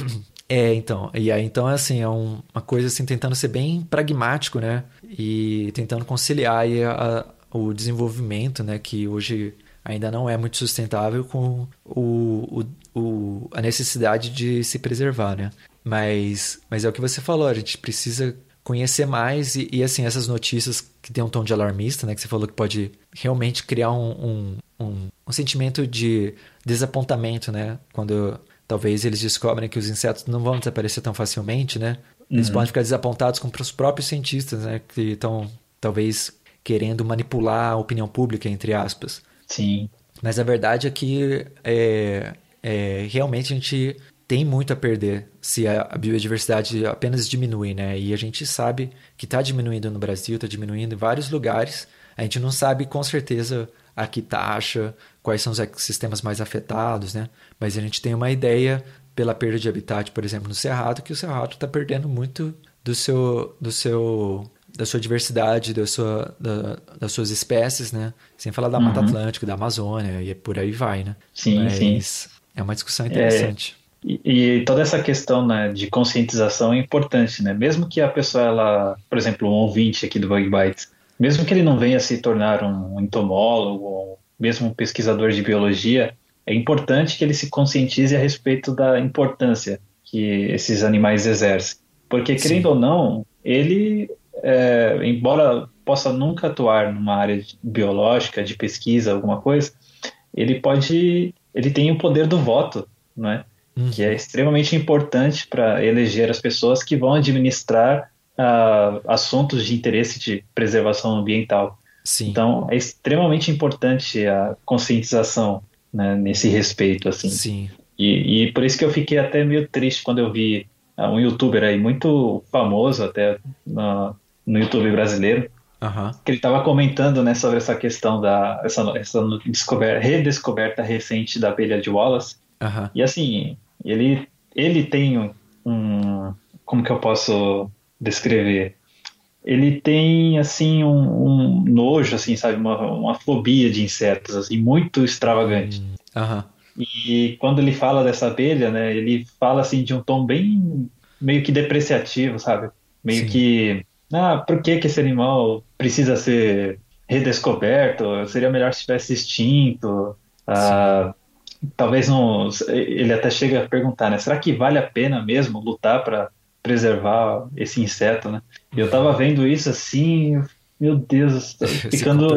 É, então. E aí, então, é assim, é um, uma coisa assim, tentando ser bem pragmático, né? E tentando conciliar aí a, o desenvolvimento, né? Que hoje ainda não é muito sustentável com o, o, o, a necessidade de se preservar, né? Mas, mas é o que você falou, a gente precisa conhecer mais e, e, assim, essas notícias que tem um tom de alarmista, né? Que você falou que pode realmente criar um, um, um, um sentimento de desapontamento, né? Quando talvez eles descobrem que os insetos não vão desaparecer tão facilmente, né? Eles uhum. podem ficar desapontados com os próprios cientistas, né? Que estão, talvez, querendo manipular a opinião pública, entre aspas. Sim. Mas a verdade é que é, é, realmente a gente tem muito a perder se a biodiversidade apenas diminui, né? E a gente sabe que está diminuindo no Brasil, está diminuindo em vários lugares. A gente não sabe com certeza a que taxa, quais são os ecossistemas mais afetados, né? Mas a gente tem uma ideia pela perda de habitat, por exemplo, no Cerrado, que o Cerrado está perdendo muito do seu, do seu, da sua diversidade, da sua, da, das suas espécies, né? Sem falar da uhum. Mata Atlântica, da Amazônia e por aí vai, né? Sim, Mas sim. É uma discussão interessante. É... E, e, toda essa questão né, de conscientização é importante, né? Mesmo que a pessoa, ela, por exemplo, um ouvinte aqui do Bug Bites, mesmo que ele não venha se tornar um entomólogo, mesmo um pesquisador de biologia, é importante que ele se conscientize a respeito da importância que esses animais exercem. Porque, querendo Sim. ou não, ele, é, embora possa nunca atuar numa área biológica, de pesquisa, alguma coisa, ele pode, ele tem o poder do voto, não é? Uhum. Que é extremamente importante para eleger as pessoas que vão administrar uh, assuntos de interesse de preservação ambiental. Sim. Então, é extremamente importante a conscientização né, nesse respeito, assim. Sim. E, e, por isso que eu fiquei até meio triste quando eu vi uh, um youtuber aí muito famoso até no, no YouTube brasileiro, Uhum. Que ele estava comentando né, sobre essa questão da essa, essa descoberta, redescoberta recente da abelha de Wallace. Uhum. E assim, ele, ele tem um. Como que eu posso descrever? Ele tem assim um, um nojo, assim, sabe, uma, uma fobia de insetos, assim, muito extravagante. Uhum. E quando ele fala dessa abelha, né, ele fala assim de um tom bem meio que depreciativo, sabe? Meio Sim. que ah, por que, que esse animal precisa ser redescoberto? Seria melhor se tivesse extinto. Ah, talvez não. Ele até chega a perguntar, né? Será que vale a pena mesmo lutar para preservar esse inseto, né? Eu tava vendo isso assim, meu Deus, ficando.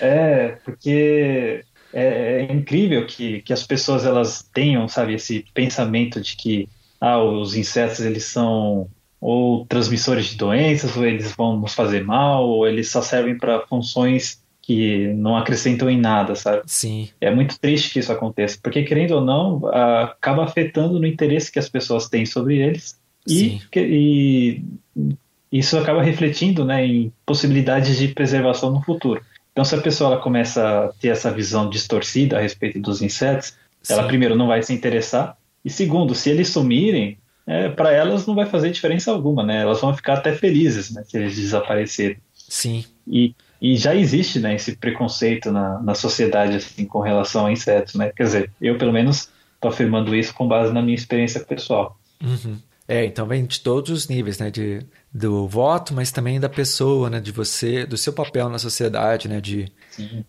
É, porque é, é, incrível que, que as pessoas elas tenham, sabe, esse pensamento de que ah, os insetos eles são ou transmissores de doenças, ou eles vão nos fazer mal, ou eles só servem para funções que não acrescentam em nada, sabe? Sim. É muito triste que isso aconteça, porque querendo ou não, acaba afetando no interesse que as pessoas têm sobre eles e, e isso acaba refletindo, né, em possibilidades de preservação no futuro. Então, se a pessoa começa a ter essa visão distorcida a respeito dos insetos, Sim. ela primeiro não vai se interessar e segundo, se eles sumirem, é, para elas não vai fazer diferença alguma, né? Elas vão ficar até felizes né, se eles desaparecerem. Sim. E, e já existe né, esse preconceito na, na sociedade assim, com relação a insetos, né? Quer dizer, eu pelo menos estou afirmando isso com base na minha experiência pessoal. Uhum. É, então vem de todos os níveis, né? De, do voto, mas também da pessoa, né? De você, do seu papel na sociedade, né? De,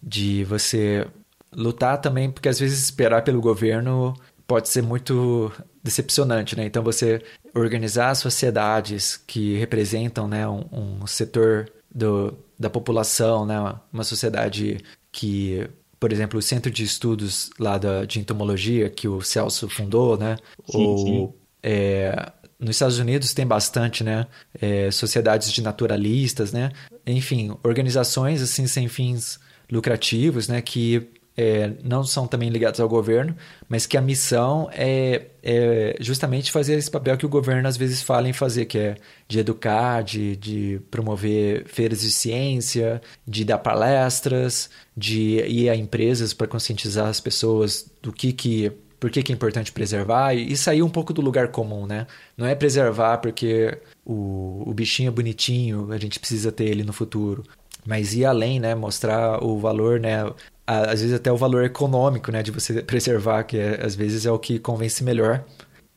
de você lutar também, porque às vezes esperar pelo governo pode ser muito decepcionante, né? Então você organizar sociedades que representam, né, um, um setor do, da população, né, uma sociedade que, por exemplo, o Centro de Estudos lá da, de Entomologia que o Celso fundou, né? Sim, ou sim. É, nos Estados Unidos tem bastante, né? É, sociedades de naturalistas, né? Enfim, organizações assim sem fins lucrativos, né? Que é, não são também ligados ao governo, mas que a missão é, é, justamente fazer esse papel que o governo às vezes fala em fazer, que é de educar, de, de promover feiras de ciência, de dar palestras, de ir a empresas para conscientizar as pessoas do que que por que, que é importante preservar e, sair um pouco do lugar comum, né? Não é preservar porque o, o bichinho é bonitinho, a gente precisa ter ele no futuro mas ir além, né? Mostrar o valor, né? às vezes até o valor econômico, né, de você preservar, que é, às vezes é o que convence melhor.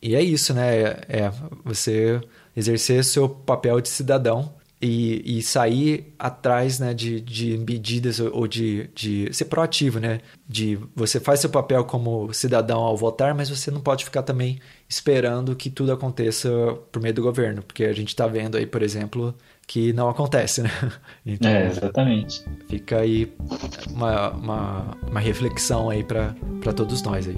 E é isso, né, é, é você exercer seu papel de cidadão e, e sair atrás, né, de, de medidas ou de, de ser proativo, né, de você faz seu papel como cidadão ao votar, mas você não pode ficar também esperando que tudo aconteça por meio do governo, porque a gente está vendo aí, por exemplo, que não acontece, né? Então, é, exatamente. Fica aí uma, uma, uma reflexão aí para todos nós aí.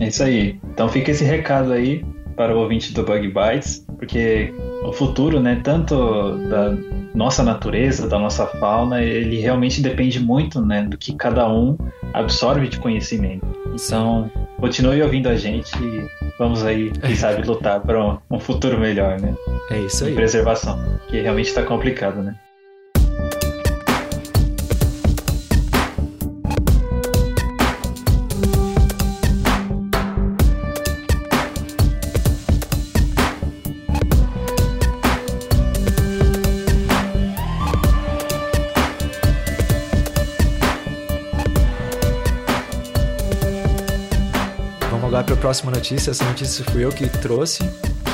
É isso aí. Então fica esse recado aí para o ouvinte do Bug Bites, porque o futuro, né, tanto da nossa natureza, da nossa fauna, ele realmente depende muito, né, do que cada um absorve de conhecimento. Então, continue ouvindo a gente e vamos aí, quem sabe, lutar para um futuro melhor, né? É isso aí. preservação, que realmente está complicado, né? Vamos agora para a próxima notícia. Essa notícia fui eu que trouxe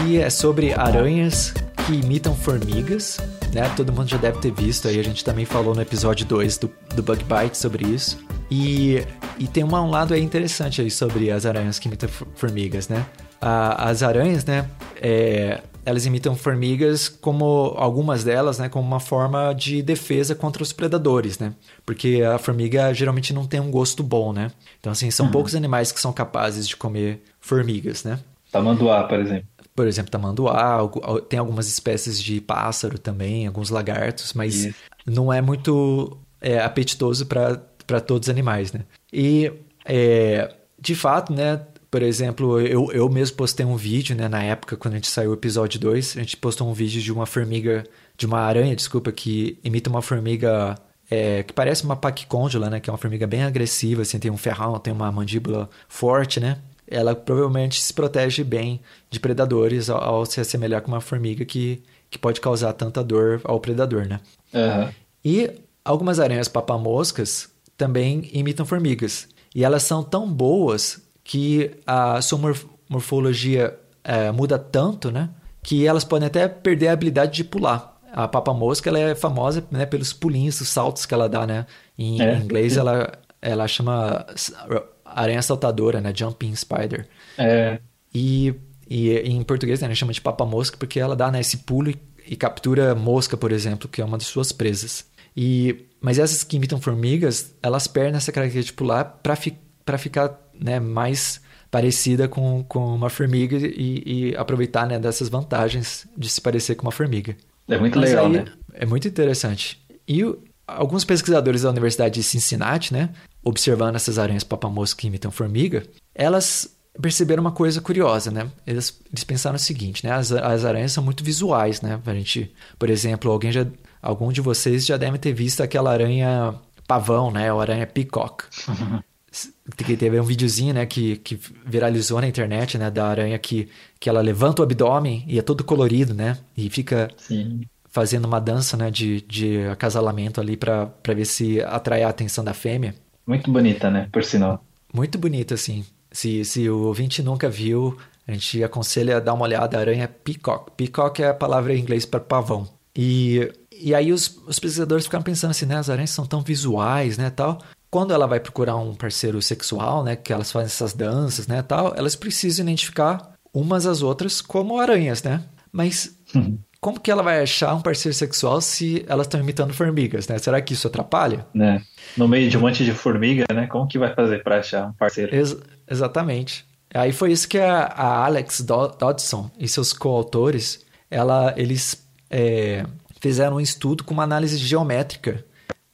que é sobre aranhas que imitam formigas, né? Todo mundo já deve ter visto aí, a gente também falou no episódio 2 do, do Bug Bite sobre isso. E, e tem uma, um lado aí interessante aí sobre as aranhas que imitam formigas, né? as aranhas, né? É, elas imitam formigas como algumas delas, né, como uma forma de defesa contra os predadores, né? Porque a formiga geralmente não tem um gosto bom, né? Então assim, são uhum. poucos animais que são capazes de comer formigas, né? Tamanduá, por exemplo. Por exemplo, tamanduá, tem algumas espécies de pássaro também, alguns lagartos, mas não é muito é, apetitoso para todos os animais, né? E, é, de fato, né, por exemplo, eu, eu mesmo postei um vídeo, né, na época, quando a gente saiu o episódio 2, a gente postou um vídeo de uma formiga, de uma aranha, desculpa, que imita uma formiga é, que parece uma paquicôndula, né, que é uma formiga bem agressiva, assim, tem um ferrão, tem uma mandíbula forte, né? Ela provavelmente se protege bem de predadores ao, ao se assemelhar com uma formiga que, que pode causar tanta dor ao predador, né? Uhum. E algumas aranhas papamoscas também imitam formigas. E elas são tão boas que a sua morfologia é, muda tanto, né? Que elas podem até perder a habilidade de pular. A papa mosca ela é famosa né, pelos pulinhos, os saltos que ela dá, né? Em, é, inglês ela, ela chama aranha saltadora, né? Jumping spider. É. E, e em português né, a gente chama de papa mosca porque ela dá né, esse pulo e, e captura mosca, por exemplo, que é uma de suas presas. E, mas essas que imitam formigas, elas perdem essa característica de pular para fi, ficar né, mais parecida com, com uma formiga e, e aproveitar né, dessas vantagens de se parecer com uma formiga. É muito Mas legal, aí, né? É muito interessante. E alguns pesquisadores da Universidade de Cincinnati, né, observando essas aranhas papamoscas que imitam formiga, elas perceberam uma coisa curiosa, né? Eles, eles pensaram o seguinte, né? As, as aranhas são muito visuais, né? A gente, por exemplo, alguém já, algum de vocês já deve ter visto aquela aranha pavão, né? Ou aranha peacock. que teve um videozinho, né, que, que viralizou na internet, né, da aranha que, que ela levanta o abdômen e é todo colorido, né, e fica Sim. Fazendo uma dança, né, de, de acasalamento ali para ver se atrai a atenção da fêmea. Muito bonita, né, por sinal. Muito bonita, assim. Se, se o ouvinte nunca viu, a gente aconselha a dar uma olhada, a aranha peacock. Peacock é a palavra em inglês para pavão. E, e aí os, os pesquisadores ficaram pensando assim, né, as aranhas são tão visuais, né, tal quando ela vai procurar um parceiro sexual, né, que elas fazem essas danças, né, tal, elas precisam identificar umas às outras como aranhas, né? Mas uhum. Como que ela vai achar um parceiro sexual se elas estão imitando formigas, né? Será que isso atrapalha? Né? No meio de um monte de formiga, né? Como que vai fazer para achar um parceiro? Ex exatamente. Aí foi isso que a, a Alex Dodson e seus coautores, ela, eles é, fizeram um estudo com uma análise geométrica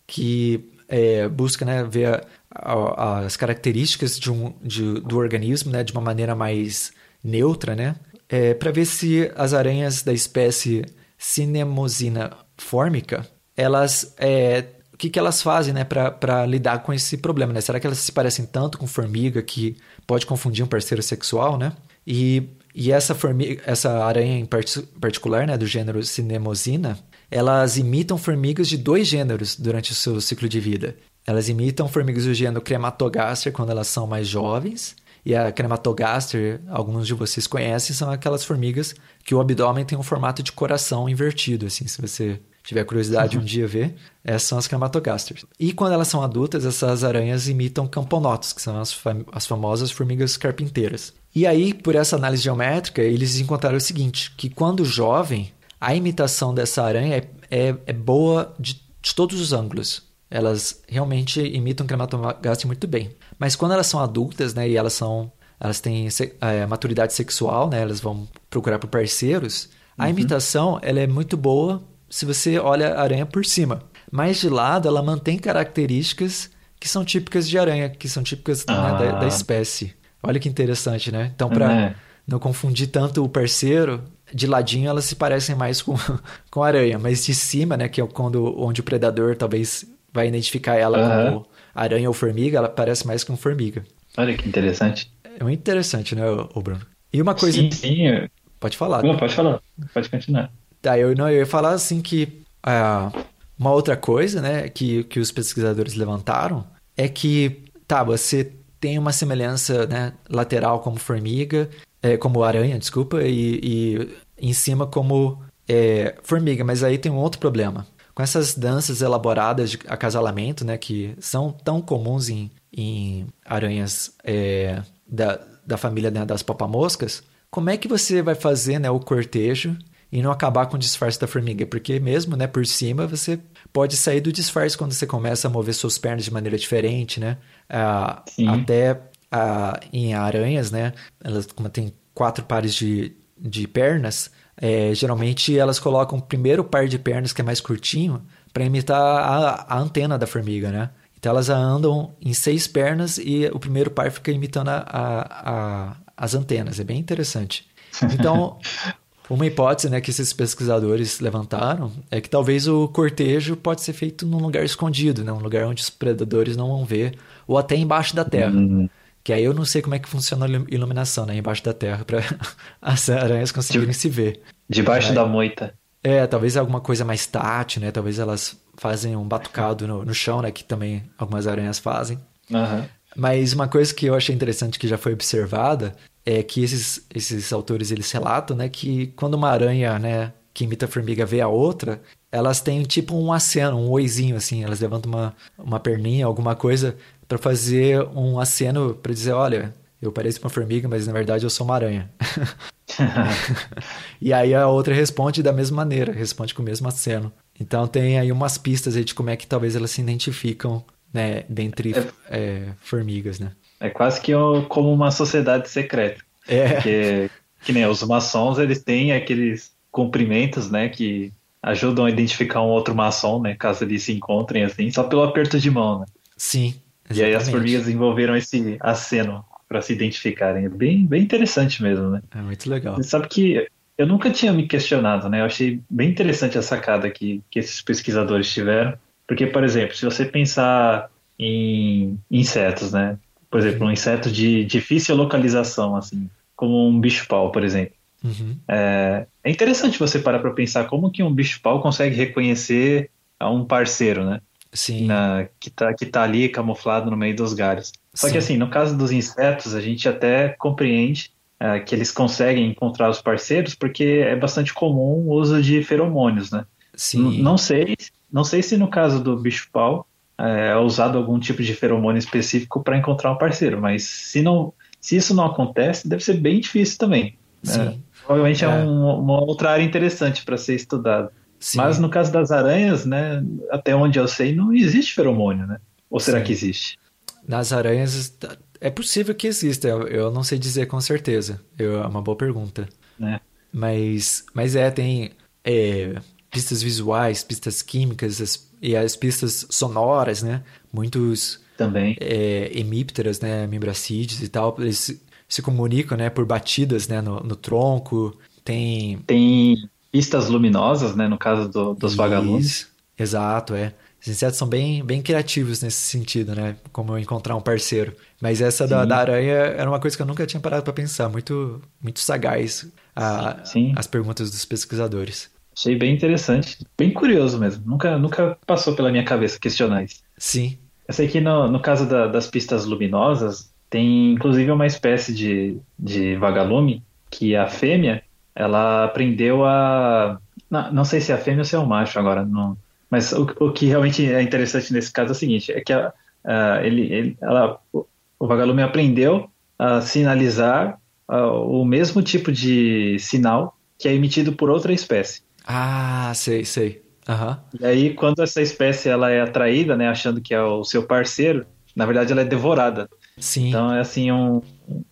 que é, busca né, ver a, a, as características de um, de, do organismo né, de uma maneira mais neutra, né, é, para ver se as aranhas da espécie Cinemosina fórmica, elas é, o que, que elas fazem né, para lidar com esse problema? Né? Será que elas se parecem tanto com formiga que pode confundir um parceiro sexual? Né? E, e essa, formiga, essa aranha em particular, né, do gênero Cinemosina, elas imitam formigas de dois gêneros durante o seu ciclo de vida. Elas imitam formigas do gênero Crematogaster quando elas são mais jovens. E a Crematogaster, alguns de vocês conhecem, são aquelas formigas que o abdômen tem um formato de coração invertido, assim, se você tiver curiosidade uhum. um dia ver, essas são as Crematogasters. E quando elas são adultas, essas aranhas imitam camponotos, que são as, fam as famosas formigas carpinteiras. E aí, por essa análise geométrica, eles encontraram o seguinte, que quando jovem, a imitação dessa aranha é, é, é boa de, de, todos os ângulos. Elas realmente imitam Crematogaster muito bem. Mas quando elas são adultas, né, e elas são elas têm é, maturidade sexual, né, elas vão procurar por parceiros, a uhum. imitação ela é muito boa se você olha a aranha por cima. Mas de lado, ela mantém características que são típicas de aranha, que são típicas ah. né, da, da, ah. espécie. Olha que interessante, né? Então, para é. não confundir tanto o parceiro, de ladinho elas se parecem mais com, com aranha, mas de cima, né, que é quando onde o predador talvez vai identificar ela uhum. como aranha ou formiga, ela parece mais com formiga. Olha que interessante. É muito interessante, né, o Bruno? E uma coisa. Sim, sim. Pode falar. Não, pode falar. Pode continuar. Tá, eu, não, eu ia falar assim que uh, uma outra coisa, né, que, que os pesquisadores levantaram é que, tá, você tem uma semelhança né, lateral como formiga, é, como aranha, desculpa, e, e em cima como é, formiga. Mas aí tem um outro problema. Com essas danças elaboradas de acasalamento, né, que são tão comuns em, em aranhas é, da, da família né, das papamoscas, como é que você vai fazer né, o cortejo e não acabar com o disfarce da formiga? Porque mesmo né, por cima você pode sair do disfarce quando você começa a mover suas pernas de maneira diferente, né? Ah, até ah, em aranhas, né? Elas, como tem quatro pares de, de pernas, é, geralmente elas colocam o primeiro par de pernas, que é mais curtinho, para imitar a, a, antena da formiga, né? Então elas andam em seis pernas e o primeiro par fica imitando a, a, as antenas. É bem interessante. Então, uma hipótese né, que esses pesquisadores levantaram é que talvez o cortejo pode ser feito num lugar escondido, né? um lugar onde os predadores não vão ver, ou até embaixo da terra. Uhum. Que aí eu não sei como é que funciona a iluminação, né? Embaixo da terra, para as aranhas conseguirem de, se ver. Debaixo da moita. É, talvez alguma coisa mais tátil, né? Talvez elas fazem um batucado no, no chão, né? Que também algumas aranhas fazem. Uhum. Mas uma coisa que eu achei interessante que já foi observada é que esses, esses autores eles relatam, né? Que quando uma aranha, né? Que imita a formiga vê a outra, elas têm tipo um aceno, um oizinho assim. Elas levantam uma, uma perninha, alguma coisa para fazer um aceno para dizer, olha, eu pareço uma formiga, mas na verdade eu sou uma aranha. e aí a outra responde da mesma maneira, responde com o mesmo aceno. Então tem aí umas pistas aí de como é que talvez elas se identificam, né, dentre é, é, formigas, né? É quase que como uma sociedade secreta. É. Porque, que nem os maçons, eles têm aqueles cumprimentos, né, que ajudam a identificar um outro maçom, né, caso eles se encontrem assim, só pelo aperto de mão, né? Sim. Exatamente. E aí as formigas desenvolveram esse aceno para se identificarem. É bem, bem interessante mesmo, né? É muito legal. Você sabe que eu nunca tinha me questionado, né? Eu achei bem interessante a sacada que, que esses pesquisadores tiveram. Porque, por exemplo, se você pensar em insetos, né? Por exemplo, um inseto de difícil localização, assim, como um bicho-pau, por exemplo. Uhum. É, é, interessante você parar para pensar como que um bicho-pau consegue reconhecer a um parceiro, né? Sim. Na, que, tá, que tá ali camuflado no meio dos galhos. Só Sim. que assim, no caso dos insetos, a gente até compreende é, que eles conseguem encontrar os parceiros porque é bastante comum o uso de feromônios, né? Sim. não sei, não sei se no caso do bicho-pau é, é usado algum tipo de feromônio específico para encontrar um parceiro, mas se não, se isso não acontece, deve ser bem difícil também. Né? Provavelmente é, é um, uma outra área interessante para ser estudada. Sim. Mas no caso das aranhas, né, até onde eu sei, não existe feromônio, né? Ou será Sim. que existe? Nas aranhas, é possível que exista, eu não sei dizer com certeza. Eu, é uma boa pergunta. É. Mas, mas é, tem é, pistas visuais, pistas químicas as, e as pistas sonoras, né? Muitos também é, hemípteras, né? Membracídeos e tal, eles se comunicam, né? Por batidas, né? No, no tronco. Tem tem pistas luminosas, né? No caso do, dos vagalumes. Exato, é. Os insetos são bem, bem criativos nesse sentido, né? Como encontrar um parceiro. Mas essa da, da, aranha era uma coisa que eu nunca tinha parado para pensar. Muito, muito sagaz a, sim. as perguntas dos pesquisadores. Achei bem interessante, bem curioso mesmo. Nunca, nunca passou pela minha cabeça questionar isso. Sim. Eu sei que no, no caso da, das pistas luminosas, tem inclusive uma espécie de, de vagalume que a fêmea ela aprendeu a. Não, não sei se é a fêmea ou se é o macho agora, não, mas o, o que realmente é interessante nesse caso é o seguinte: é que a, a, ele, ele, ela, o vagalume aprendeu a sinalizar a, o mesmo tipo de sinal que é emitido por outra espécie. Ah, sei, sei. Uhum. E aí, quando essa espécie ela é atraída, né, achando que é o seu parceiro, na verdade ela é devorada. Sim. Então é assim um,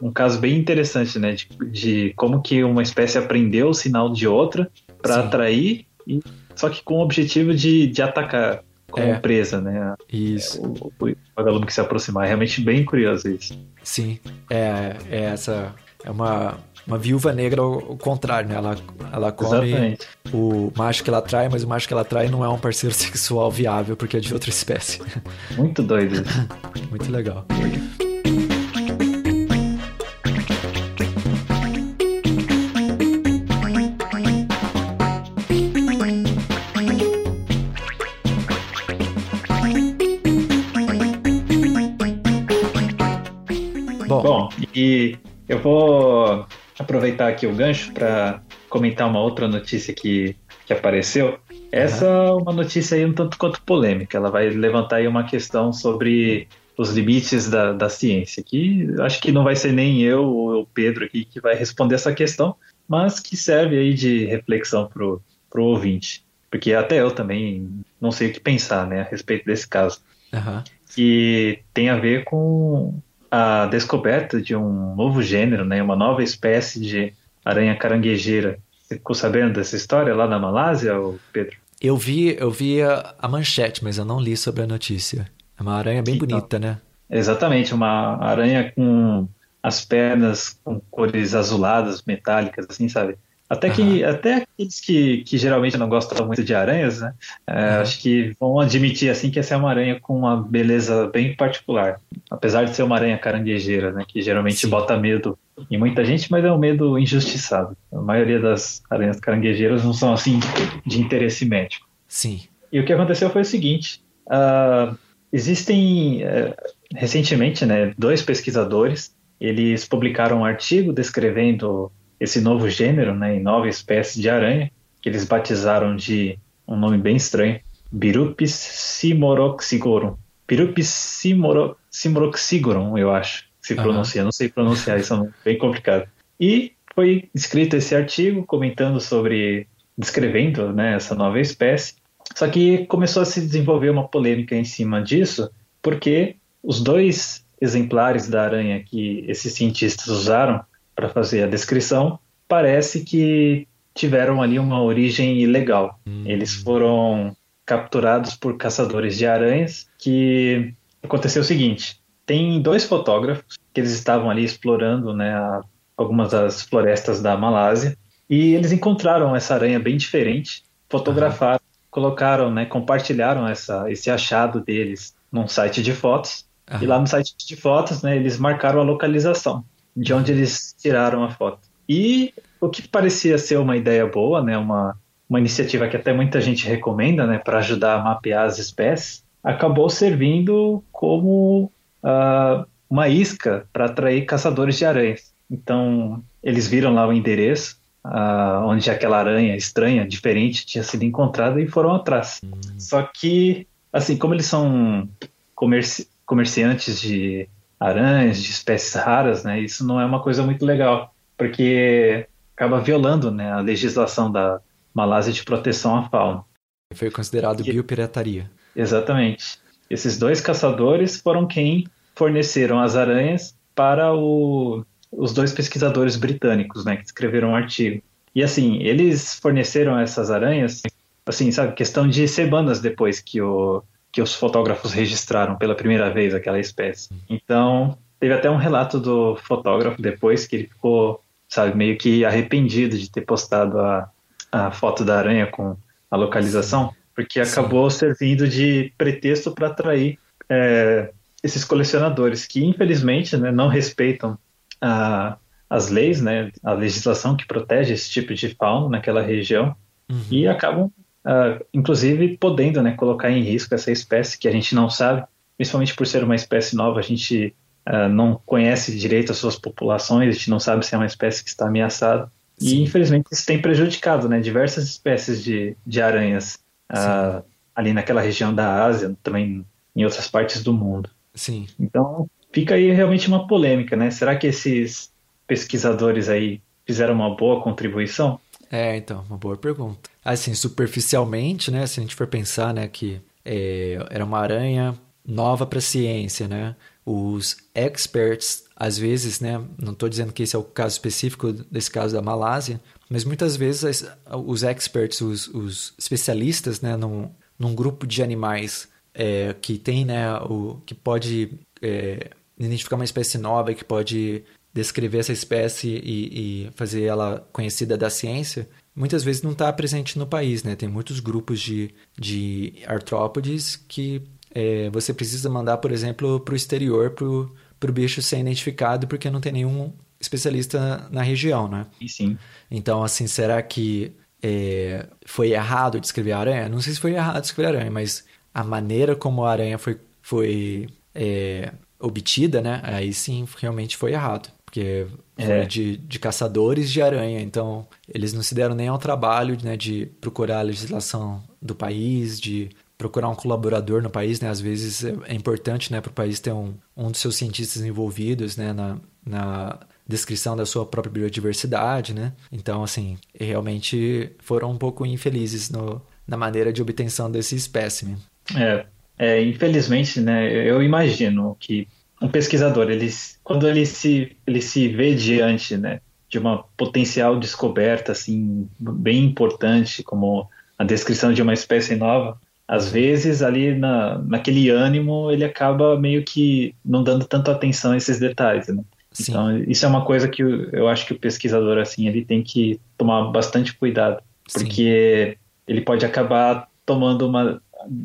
um caso bem interessante, né, de, de como que uma espécie aprendeu o sinal de outra para atrair e só que com o objetivo de, de atacar como é. presa, né? Isso. O, o, o vagalume que se aproximar. É realmente bem curioso isso. Sim. É, é essa. É uma, uma viúva negra ao contrário, né? Ela, ela come Exatamente. o macho que ela atrai, mas o macho que ela atrai não é um parceiro sexual viável, porque é de outra espécie. Muito doido. Muito legal. E eu vou aproveitar aqui o gancho para comentar uma outra notícia que, que apareceu. Essa é uma notícia aí um tanto quanto polêmica. Ela vai levantar aí uma questão sobre os limites da, da ciência. Que acho que não vai ser nem eu ou o Pedro aqui que vai responder essa questão, mas que serve aí de reflexão pro, pro ouvinte. Porque até eu também não sei o que pensar, né, a respeito desse caso. Aham. Que tem a ver com a descoberta de um novo gênero, né, uma nova espécie de aranha caranguejeira. Você ficou sabendo dessa história lá na Malásia, Pedro? Eu vi, eu vi a, a manchete, mas eu não li sobre a notícia. É uma aranha bem Então. bonita, né? Exatamente, uma aranha com as pernas com cores azuladas, metálicas, assim, sabe? Até que até aqueles que, que geralmente não gostam muito de aranhas, né? é, Aham. Acho que vão admitir assim que essa é uma aranha com uma beleza bem particular. Apesar de ser uma aranha caranguejeira, né? Que geralmente Sim. bota medo em muita gente, mas é um medo injustiçado. A maioria das aranhas caranguejeiras não são assim de interesse médico. Sim. E o que aconteceu foi o seguinte: ah, existem eh, recentemente, né, dois pesquisadores. Eles publicaram um artigo descrevendo esse novo gênero, né, nova espécie de aranha, que eles batizaram de um nome bem estranho, Birupis simoroxigorum. Birupis simoro, simoroxigorum, eu acho, que se pronuncia. Não sei pronunciar, isso é bem complicado. E foi escrito esse artigo comentando sobre, descrevendo, né, essa nova espécie. Só que começou a se desenvolver uma polêmica em cima disso, porque os dois exemplares da aranha que esses cientistas usaram para fazer a descrição parece que tiveram ali uma origem ilegal. Eles foram capturados por caçadores de aranhas que aconteceu o seguinte, tem dois fotógrafos que eles estavam ali explorando né, algumas das florestas da Malásia e eles encontraram essa aranha bem diferente, fotografaram, colocaram, né, compartilharam essa, esse achado deles num site de fotos Aham. e lá no site de fotos, né, eles marcaram a localização de onde eles tiraram a foto. E o que parecia ser uma ideia boa, né, uma, uma iniciativa que até muita gente recomenda, né, para ajudar a mapear as espécies, acabou servindo como ah, uma isca para atrair caçadores de aranhas. Então, eles viram lá o endereço ah, onde aquela aranha estranha, diferente, tinha sido encontrada e foram atrás. Só que, assim, como eles são comerci- comerciantes de aranhas, de espécies raras, né, isso não é uma coisa muito legal, porque acaba violando, né, a legislação da Malásia de proteção à fauna. Foi considerado Que- biopirataria. Exatamente. Esses dois caçadores foram quem forneceram as aranhas para o- os dois pesquisadores britânicos, né, que escreveram o artigo. E assim, eles forneceram essas aranhas, assim, sabe, questão de semanas depois que, o, que os fotógrafos registraram pela primeira vez aquela espécie. Então, teve até um relato do fotógrafo depois que ele ficou, sabe, meio que arrependido de ter postado a, a foto da aranha com a localização, porque Sim. acabou servindo de pretexto para atrair é, esses colecionadores que, infelizmente, né, não respeitam a, as leis, né, a legislação que protege esse tipo de fauna naquela região Uhum. e acabam, ah, inclusive, podendo né, colocar em risco essa espécie que a gente não sabe, principalmente por ser uma espécie nova, a gente ah, não conhece direito as suas populações, a gente não sabe se é uma espécie que está ameaçada. E, Sim. infelizmente, isso tem prejudicado né, diversas espécies de, de aranhas ah, ali naquela região da Ásia, também em outras partes do mundo. Sim. Então, fica aí realmente uma polêmica, né? Será que esses pesquisadores aí fizeram uma boa contribuição? É, então, uma boa pergunta. Assim, superficialmente, né, se a gente for pensar, né, que é, era uma aranha nova para a ciência, né? Os experts, às vezes, né, não estou dizendo que esse é o caso específico desse caso da Malásia, mas muitas vezes os experts, os, os especialistas, né, num, num grupo de animais é, que tem, né, o que pode é, identificar uma espécie nova, que pode descrever essa espécie e, e fazer ela conhecida da ciência, muitas vezes não está presente no país, né? Tem muitos grupos de, de artrópodes que é, você precisa mandar, por exemplo, para o exterior para o bicho ser identificado porque não tem nenhum especialista na região, né? E sim. Então, assim, será que é, foi errado descrever a aranha? Não sei se foi errado descrever a aranha, mas a maneira como a aranha foi, foi é, obtida, né? Aí sim, realmente foi errado. Porque foi É. de, de caçadores de aranha, então eles não se deram nem ao trabalho né, de procurar a legislação do país, de procurar um colaborador no país, né? Às vezes é, é importante, né, para o país ter um, um dos seus cientistas envolvidos, né, na, na descrição da sua própria biodiversidade, né? Então, assim, realmente foram um pouco infelizes no, na maneira de obtenção desse espécime. É, é, infelizmente, né, eu imagino que um pesquisador, ele, quando ele se, ele se vê diante, né, de uma potencial descoberta, assim, bem importante, como a descrição de uma espécie nova, às vezes ali na, naquele ânimo ele acaba meio que não dando tanta atenção a esses detalhes, né? Sim. Então isso é uma coisa que eu, eu, acho que o pesquisador assim ele tem que tomar bastante cuidado, porque Sim. ele pode acabar tomando uma,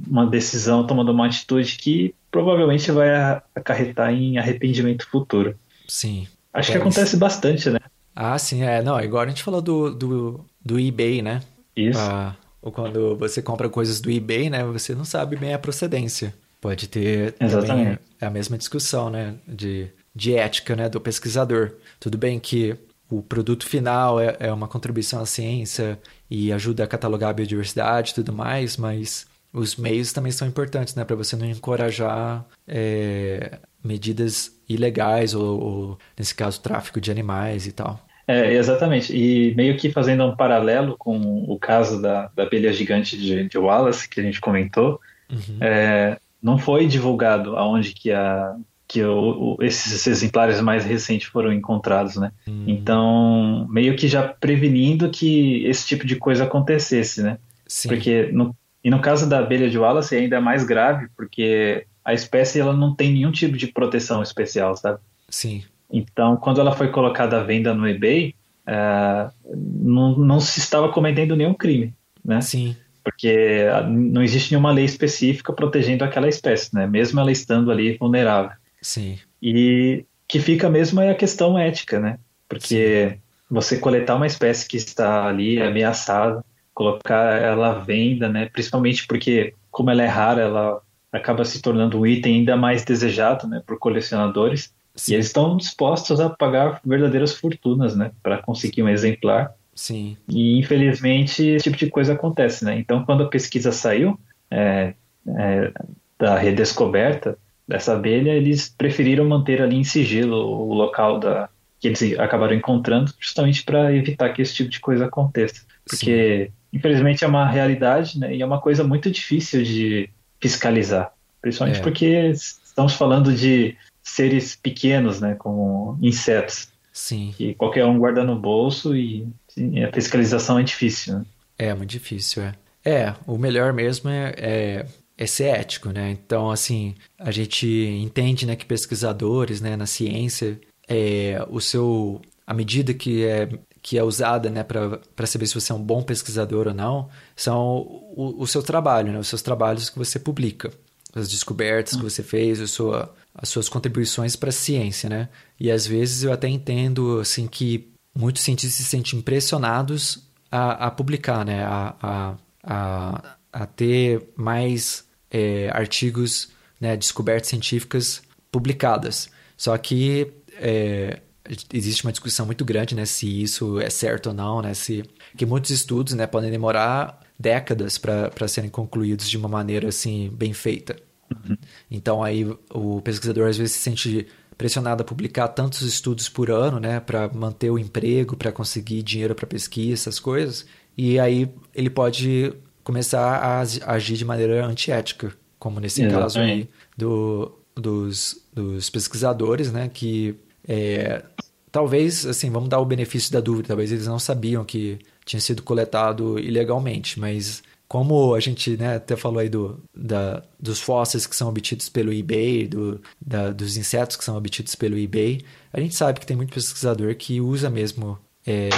uma decisão, tomando uma atitude que provavelmente vai acarretar em arrependimento futuro. Sim. Acho que acontece bastante, né? Ah, sim, é. Não, agora a gente falou do, do, do eBay, né? Isso. Ah, ou quando você compra coisas do eBay, né? Você não sabe bem a procedência. Pode ter Exatamente. a mesma discussão, né? De, de ética, né? Do pesquisador. Tudo bem que o produto final é, é uma contribuição à ciência e ajuda a catalogar a biodiversidade e tudo mais, mas os meios também são importantes, né? Para você não encorajar é, medidas ilegais ou, ou, nesse caso, tráfico de animais e tal. É, exatamente. E meio que fazendo um paralelo com o caso da, da abelha gigante de, de Wallace, que a gente comentou, uhum. é, não foi divulgado aonde que, a, que o, o, esses exemplares mais recentes foram encontrados, né? Uhum. Então, meio que já prevenindo que esse tipo de coisa acontecesse, né? Sim. Porque no, e no caso da abelha de Wallace é ainda mais grave, porque a espécie ela não tem nenhum tipo de proteção especial, sabe? Sim. Então, quando ela foi colocada à venda no eBay, uh, não, não se estava cometendo nenhum crime, né? Sim. Porque não existe nenhuma lei específica protegendo aquela espécie, né? Mesmo ela estando ali vulnerável. Sim. E que fica mesmo é a questão ética, né? Porque Sim. você coletar uma espécie que está ali ameaçada, colocar ela à venda, né? Principalmente porque, como ela é rara, ela acaba se tornando um item ainda mais desejado, né? Por colecionadores. Sim. E eles estão dispostos a pagar verdadeiras fortunas, né, para conseguir um exemplar. Sim. E infelizmente esse tipo de coisa acontece, né? Então, quando a pesquisa saiu é, é, da redescoberta dessa abelha, eles preferiram manter ali em sigilo o local da que eles acabaram encontrando, justamente para evitar que esse tipo de coisa aconteça. Porque, Sim. Infelizmente, é uma realidade, né? E é uma coisa muito difícil de fiscalizar, principalmente é. porque estamos falando de seres pequenos, né, como insetos. Sim. Que qualquer um guarda no bolso e a fiscalização é difícil, né? É, muito difícil, é. É, o melhor mesmo é, é, é, ser ético, né? Então, assim, a gente entende, né, que pesquisadores, né, na ciência, é, o seu, a medida que é que é usada, né, para saber se você é um bom pesquisador ou não, são o, o seu trabalho, né, os seus trabalhos que você publica, as descobertas que hum. você fez, a sua as suas contribuições para a ciência, né? E às vezes eu até entendo assim que muitos cientistas se sentem impressionados a, a publicar, né? A, a, a, a ter mais é, artigos, né? Descobertas científicas publicadas. Só que é, existe uma discussão muito grande, né? Se isso é certo ou não, né? Se que muitos estudos, né? Podem demorar décadas para serem concluídos de uma maneira assim bem feita. Uhum. Então aí o pesquisador às vezes se sente pressionado a publicar tantos estudos por ano, né, para manter o emprego, para conseguir dinheiro para pesquisa, essas coisas. E aí ele pode começar a agir de maneira antiética, como nesse Exatamente. caso aí do, dos, dos pesquisadores, né, que é, talvez, assim, vamos dar o benefício da dúvida, talvez eles não sabiam que tinha sido coletado ilegalmente, mas como a gente né, até falou aí do, da, dos fósseis que são obtidos pelo eBay, do, da, dos insetos que são obtidos pelo eBay, a gente sabe que tem muito pesquisador que usa mesmo é,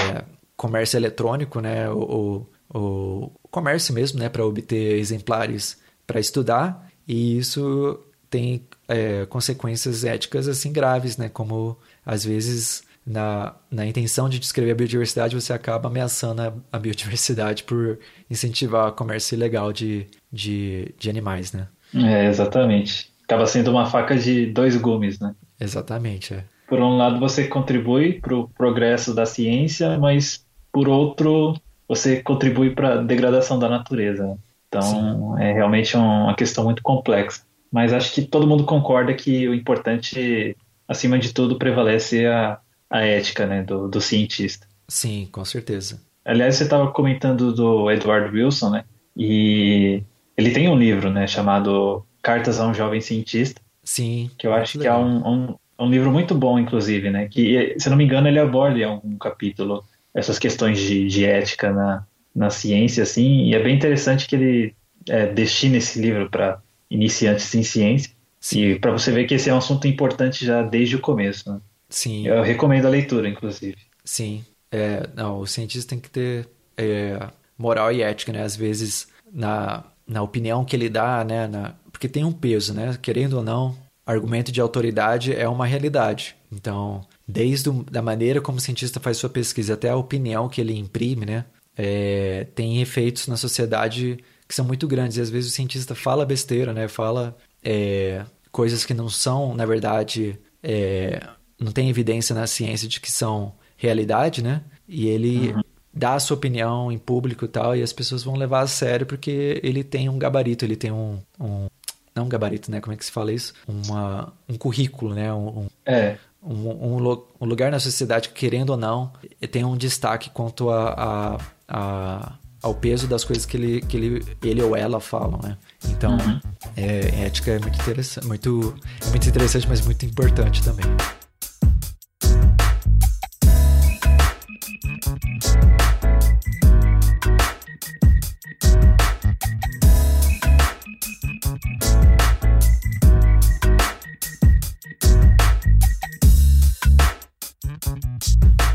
comércio eletrônico, né, o, o, comércio mesmo, né, para obter exemplares para estudar, e isso tem é, consequências éticas assim graves, né, como às vezes na, na intenção de descrever a biodiversidade, você acaba ameaçando a, a biodiversidade por incentivar o comércio ilegal de, de, de animais, né? É, exatamente. Acaba sendo uma faca de dois gumes, né? Exatamente, é. Por um lado, você contribui para o progresso da ciência, mas por outro, você contribui para a degradação da natureza. Então, Sim. é realmente uma questão muito complexa. Mas acho que todo mundo concorda que o importante, acima de tudo, prevalece a, a ética né, do, do cientista. Sim, com certeza. Aliás, você estava comentando do Edward Wilson, né? E ele tem um livro, né, chamado Cartas a um Jovem Cientista. Sim. Que eu acho que é um, um, um, livro muito bom, inclusive, né? Que, se não me engano, ele aborda em algum capítulo essas questões de, de ética na, na ciência, assim. E é bem interessante que ele é, destina esse livro para iniciantes em ciência. Sim. E para você ver que esse é um assunto importante já desde o começo, né? Sim. Eu recomendo a leitura, inclusive. Sim. É, não, o cientista tem que ter é, moral e ética, né? Às vezes, na, na opinião que ele dá, né? Na, porque tem um peso, né? Querendo ou não, argumento de autoridade é uma realidade. Então, desde a da maneira como o cientista faz sua pesquisa até a opinião que ele imprime, né? É, tem efeitos na sociedade que são muito grandes. E às vezes o cientista fala besteira, né? Fala é, coisas que não são, na verdade, é, não tem evidência na ciência de que são realidade, né? E ele uhum. dá a sua opinião em público e tal, e as pessoas vão levar a sério porque ele tem um gabarito, ele tem um. um não um gabarito, né? Como é que se fala isso? Uma, um currículo, né? Um, é. Um, um, um, lugar na sociedade que, querendo ou não, tem um destaque quanto a, a, a ao peso das coisas que ele, que ele, ele ou ela falam, né? Então, uhum. é, ética é muito interessante, muito, é muito interessante, mas muito importante também.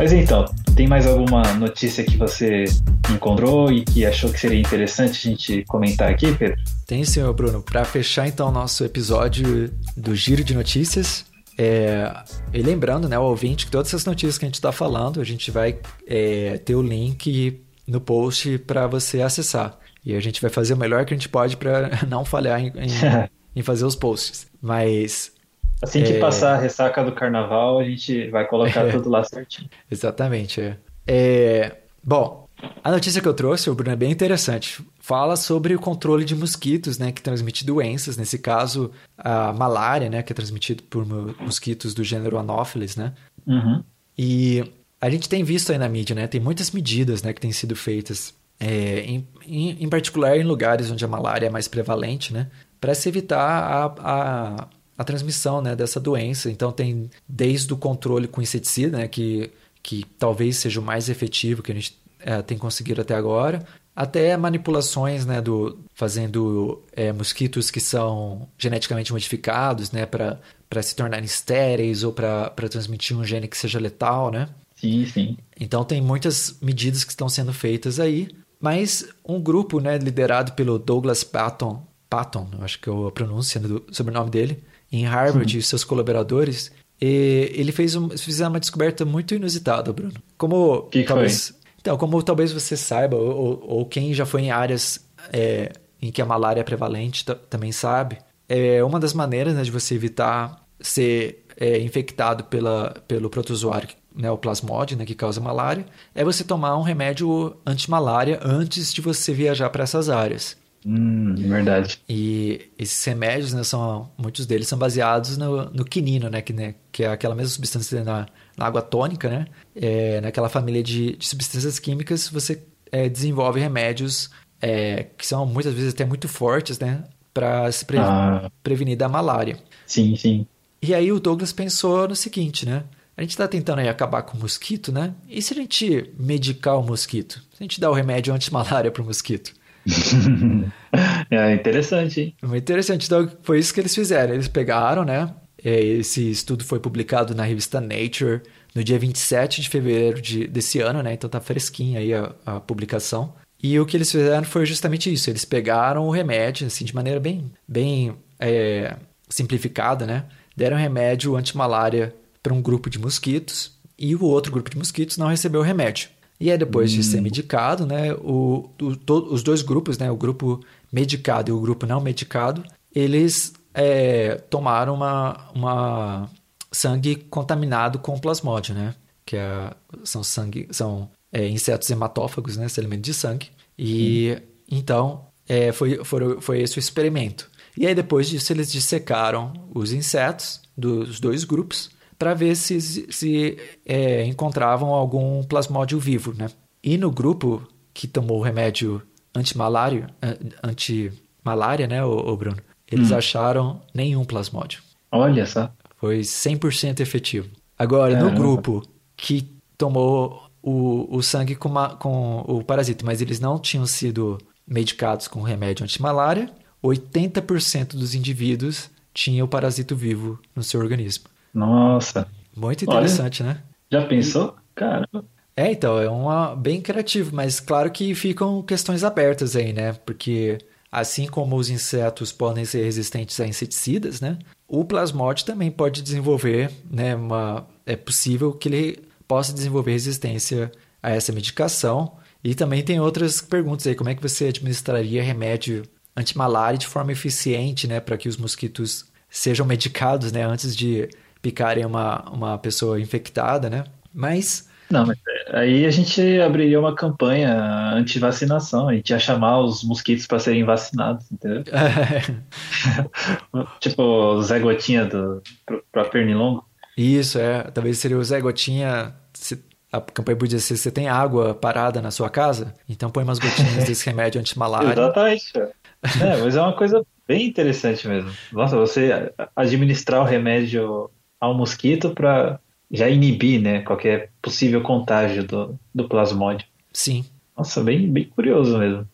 Mas então, tem mais alguma notícia que você encontrou e que achou que seria interessante a gente comentar aqui, Pedro? Tem, senhor Bruno. Para fechar então nosso episódio do Giro de Notícias, é, e lembrando, né, o ouvinte, que todas essas notícias que a gente está falando, a gente vai é, ter o link no post para você acessar. E a gente vai fazer o melhor que a gente pode para não falhar em, em, em, fazer os posts. Mas Assim que é... passar a ressaca do carnaval, a gente vai colocar é... tudo lá certinho. Exatamente. É. é. Bom, a notícia que eu trouxe, o Bruno, é bem interessante. Fala sobre o controle de mosquitos, né, que transmite doenças. Nesse caso, a malária, né, que é transmitido por mosquitos do gênero Anopheles, né? Uhum. E a gente tem visto aí na mídia, né, tem muitas medidas, né, que têm sido feitas, é, em, em, em, particular em lugares onde a malária é mais prevalente, né, para se evitar a, a a transmissão né, dessa doença. Então, tem desde o controle com inseticida, né, que, que talvez seja o mais efetivo que a gente é, tem conseguido até agora, até manipulações, né, do, fazendo é, mosquitos que são geneticamente modificados, né, para se tornarem estéreis ou para transmitir um gene que seja letal, né? Sim, sim. Então tem muitas medidas que estão sendo feitas aí, mas um grupo, né, liderado pelo Douglas Patton, Patton, acho que é a pronúncia do sobrenome dele, em Harvard e seus colaboradores, e ele fez um, fizeram uma descoberta muito inusitada, Bruno. Como que talvez, foi? então, como talvez você saiba, ou, ou quem já foi em áreas é, em que a malária é prevalente também sabe, é uma das maneiras né, de você evitar ser é, infectado pela, pelo protozoário, né, o plasmode, né, que causa malária, é você tomar um remédio anti-malária antes de você viajar para essas áreas. Hum, verdade. E esses remédios, né, são, muitos deles são baseados no, no quinino, né que, né, que é aquela mesma substância na, na água tônica, né? É, naquela família de, de substâncias químicas, você é, desenvolve remédios é, que são muitas vezes até muito fortes, né? Para se pre ah. prevenir da malária. Sim, sim. E aí o Douglas pensou no seguinte, né? A gente está tentando aí acabar com o mosquito, né? E se a gente medicar o mosquito? Se a gente dar o remédio anti-malária para o mosquito? é interessante, hein? Muito interessante. Então, foi isso que eles fizeram. Eles pegaram, né? É, esse estudo foi publicado na revista Nature no dia 27 de fevereiro de, desse ano, né? Então tá fresquinha aí a, a, publicação. E o que eles fizeram foi justamente isso. Eles pegaram o remédio, assim, de maneira bem, bem é, simplificada, né? Deram remédio anti-malária para um grupo de mosquitos e o outro grupo de mosquitos não recebeu o remédio. E aí, depois de ser hum. medicado, né, o, o to, os dois grupos, né, o grupo medicado e o grupo não medicado, eles é, tomaram uma, uma sangue contaminado com plasmódio, né? Que é, são sangue, são é, insetos hematófagos, né? Se alimento de sangue. E hum. então é, foi, foi, foi esse o experimento. E aí, depois disso, eles dissecaram os insetos dos dois grupos para ver se, se é, encontravam algum plasmódio vivo, né? E no grupo que tomou o remédio antimalário, antimalária, né, Bruno? Eles hum. acharam nenhum plasmódio. Olha só. Foi 100% efetivo. Agora, no grupo que tomou o, o sangue com, uma, com o parasita, mas eles não tinham sido medicados com remédio antimalária, 80% dos indivíduos tinham o parasito vivo no seu organismo. Nossa. Muito interessante, Olha, né? Já pensou? Caramba. É, então, é uma, bem criativo, mas claro que ficam questões abertas aí, né? Porque assim como os insetos podem ser resistentes a inseticidas, né? O plasmode também pode desenvolver, né? Uma, é possível que ele possa desenvolver resistência a essa medicação. E também tem outras perguntas aí, como é que você administraria remédio antimalária de forma eficiente, né? Para que os mosquitos sejam medicados, né? Antes de picarem uma, uma pessoa infectada, né? Mas... Não, mas aí a gente abriria uma campanha anti-vacinação, a gente ia chamar os mosquitos para serem vacinados, entendeu? tipo o Zé Gotinha do, pra Pernilongo. Isso, é. Talvez seria o Zé Gotinha. A campanha podia ser: você tem água parada na sua casa? Então põe umas gotinhas desse remédio antimalária. Exatamente. É, mas é uma coisa bem interessante mesmo. Nossa, você administrar o remédio ao mosquito para já inibir, né, qualquer possível contágio do, do plasmódio. Sim. Nossa, bem, bem curioso mesmo.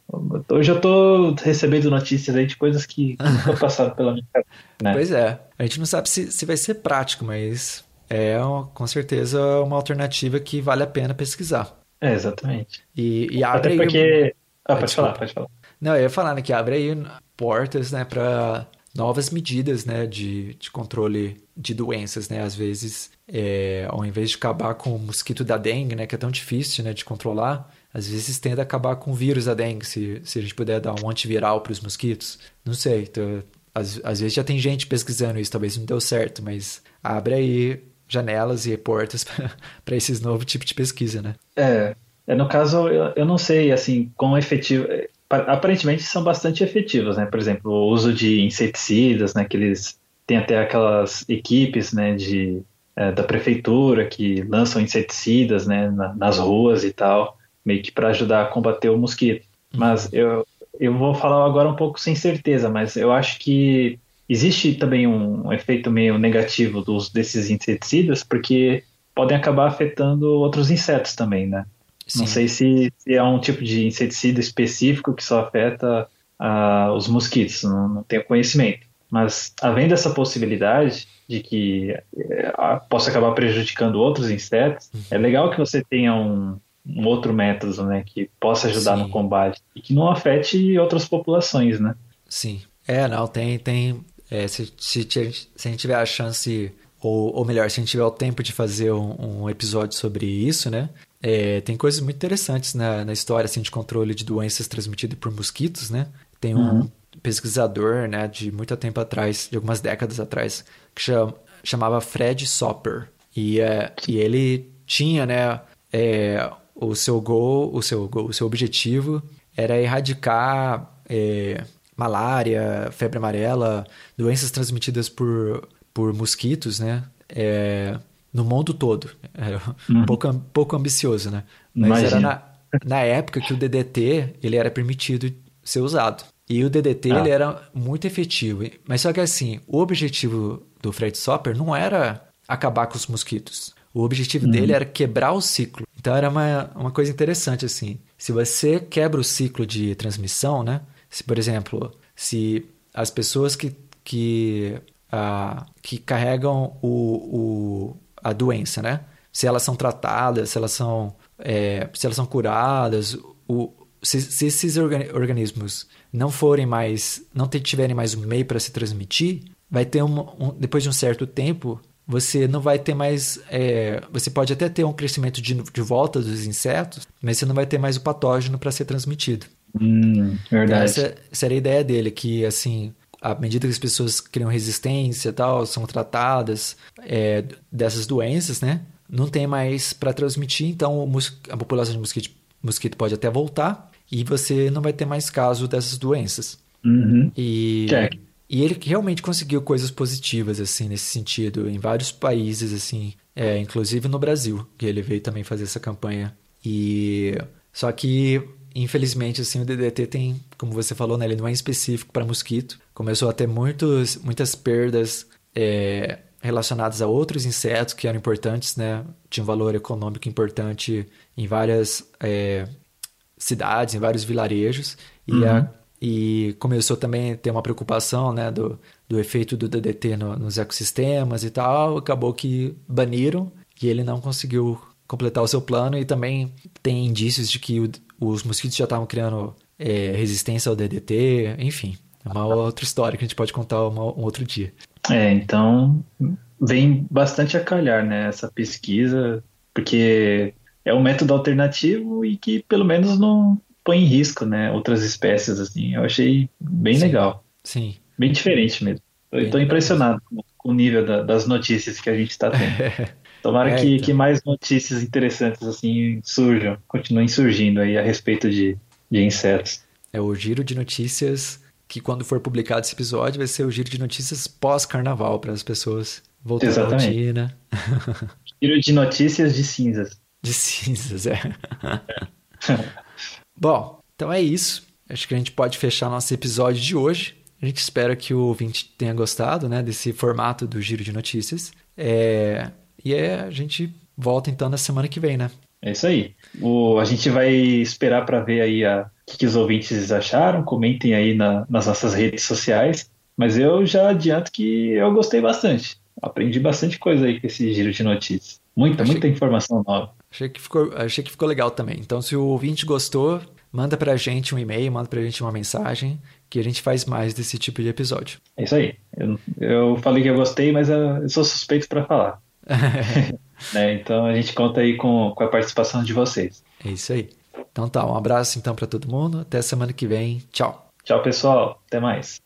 Hoje eu tô recebendo notícias aí de coisas que nunca passaram pela minha cabeça. Né? Pois é. A gente não sabe se, se vai ser prático, mas é com certeza uma alternativa que vale a pena pesquisar. É, exatamente. E, e abre Até porque... Aí... Ah, pode falar, pode falar. Não, eu ia falar né, que abre aí portas né, para novas medidas né, de, de controle de doenças, né? Às vezes, é, ao invés de acabar com o mosquito da dengue, né, que é tão difícil né, de controlar, às vezes tende a acabar com o vírus da dengue, se, se a gente puder dar um antiviral para os mosquitos. Não sei, então, às, às vezes já tem gente pesquisando isso, talvez não deu certo, mas abre aí janelas e portas para esses novos tipos de pesquisa, né? É, é no caso, eu, eu não sei, assim, quão efetivo... Aparentemente são bastante efetivos, né? Por exemplo, o uso de inseticidas, né? Que eles tem até aquelas equipes né, de, é, da prefeitura que lançam inseticidas né, na, nas ruas e tal, meio que para ajudar a combater o mosquito. Uhum. Mas eu, eu vou falar agora um pouco sem certeza, mas eu acho que existe também um efeito meio negativo do uso desses inseticidas, porque podem acabar afetando outros insetos também, né? Sim. Não sei se, se, é um tipo de inseticida específico que só afeta uh, os mosquitos, não, não tenho conhecimento. Mas havendo essa possibilidade de que é, possa acabar prejudicando outros insetos, uhum. é legal que você tenha um, um outro método, né, que possa ajudar Sim. no combate e que não afete outras populações, né? Sim. É, não, tem, tem, é, se, se, se, a gente tiver a chance, ou, ou melhor, se a gente tiver o tempo de fazer um, um episódio sobre isso, né, é, tem coisas muito interessantes na, na história, assim, de controle de doenças transmitidas por mosquitos, né? Tem um, uhum pesquisador, né, de muito tempo atrás, de algumas décadas atrás, que chama, chamava Fred Sopper. E, é, e ele tinha, né, é, o seu gol, o seu o seu objetivo era erradicar é, malária, febre amarela, doenças transmitidas por, por mosquitos, né, é, no mundo todo. Era um uhum. pouco, pouco ambicioso, né? Mas Imagina. era na, na época que o DDT ele era permitido ser usado. E o DDT ah. ele era muito efetivo. Mas só que assim, o objetivo do Fred Sopper não era acabar com os mosquitos. O objetivo uhum. dele era quebrar o ciclo. Então era uma, uma coisa interessante assim. Se você quebra o ciclo de transmissão, né? Se, por exemplo, se as pessoas que, que, ah, que carregam o, o, a doença, né? Se elas são tratadas, se elas são, é, se elas são curadas, o, se, se esses organismos não forem mais, não tiverem mais um meio para se transmitir, vai ter um, um, depois de um certo tempo, você não vai ter mais, é, você pode até ter um crescimento de, de volta dos insetos, mas você não vai ter mais o patógeno para ser transmitido. Hum, verdade. Essa, essa era a ideia dele, que assim, à medida que as pessoas criam resistência tal, são tratadas é, dessas doenças, né? Não tem mais para transmitir, então a população de mosquito, mosquito pode até voltar, e você não vai ter mais caso dessas doenças. Uhum. E, e ele realmente conseguiu coisas positivas, assim, nesse sentido, em vários países, assim, é, inclusive no Brasil, que ele veio também fazer essa campanha. E só que, infelizmente, assim, o DDT tem, como você falou, né, ele não é específico para mosquito. Começou a ter muitos, muitas perdas é, relacionadas a outros insetos que eram importantes, né? Tinha um valor econômico importante em várias é, cidades, em vários vilarejos. E, a- e começou também a ter uma preocupação, né, do, do efeito do DDT no- nos ecossistemas e tal. Acabou que baniram e ele não conseguiu completar o seu plano. E também tem indícios de que o- os mosquitos já estavam criando é, resistência ao DDT. Enfim, é uma outra história que a gente pode contar uma- um outro dia. É, então vem bastante a calhar, né, essa pesquisa, porque é um método alternativo e que pelo menos não põe em risco, né, outras espécies, assim. Eu achei bem Sim. legal, Sim. bem diferente mesmo. Eu estou impressionado com com o nível da- das notícias que a gente está tendo. Tomara É, que, então. que mais notícias interessantes assim surjam, continuem surgindo aí a respeito de, de insetos. É o giro de notícias que, quando for publicado esse episódio, vai ser o giro de notícias pós-carnaval para as pessoas voltarem à rotina. Giro de notícias de cinzas. De cinzas, é. Bom, então é isso. Acho que a gente pode fechar nosso episódio de hoje. A gente espera que o ouvinte tenha gostado né, desse formato do giro de notícias. É, E é, a gente volta então na semana que vem, né? É isso aí. O, a gente vai esperar para ver aí a, o que, que os ouvintes acharam. Comentem aí na- nas nossas redes sociais. Mas eu já adianto que eu gostei bastante. Aprendi bastante coisa aí com esse giro de notícias. Muita, Achei- muita informação nova. Achei que ficou, achei que ficou legal também. Então, se o ouvinte gostou, manda pra gente um e-mail, manda pra gente uma mensagem, que a gente faz mais desse tipo de episódio. É isso aí. Eu, eu falei que eu gostei, mas eu, eu sou suspeito para falar. né? Então a gente conta aí com, com a participação de vocês. É isso aí. Então tá, um abraço então pra todo mundo. Até semana que vem. Tchau. Tchau, pessoal. Até mais.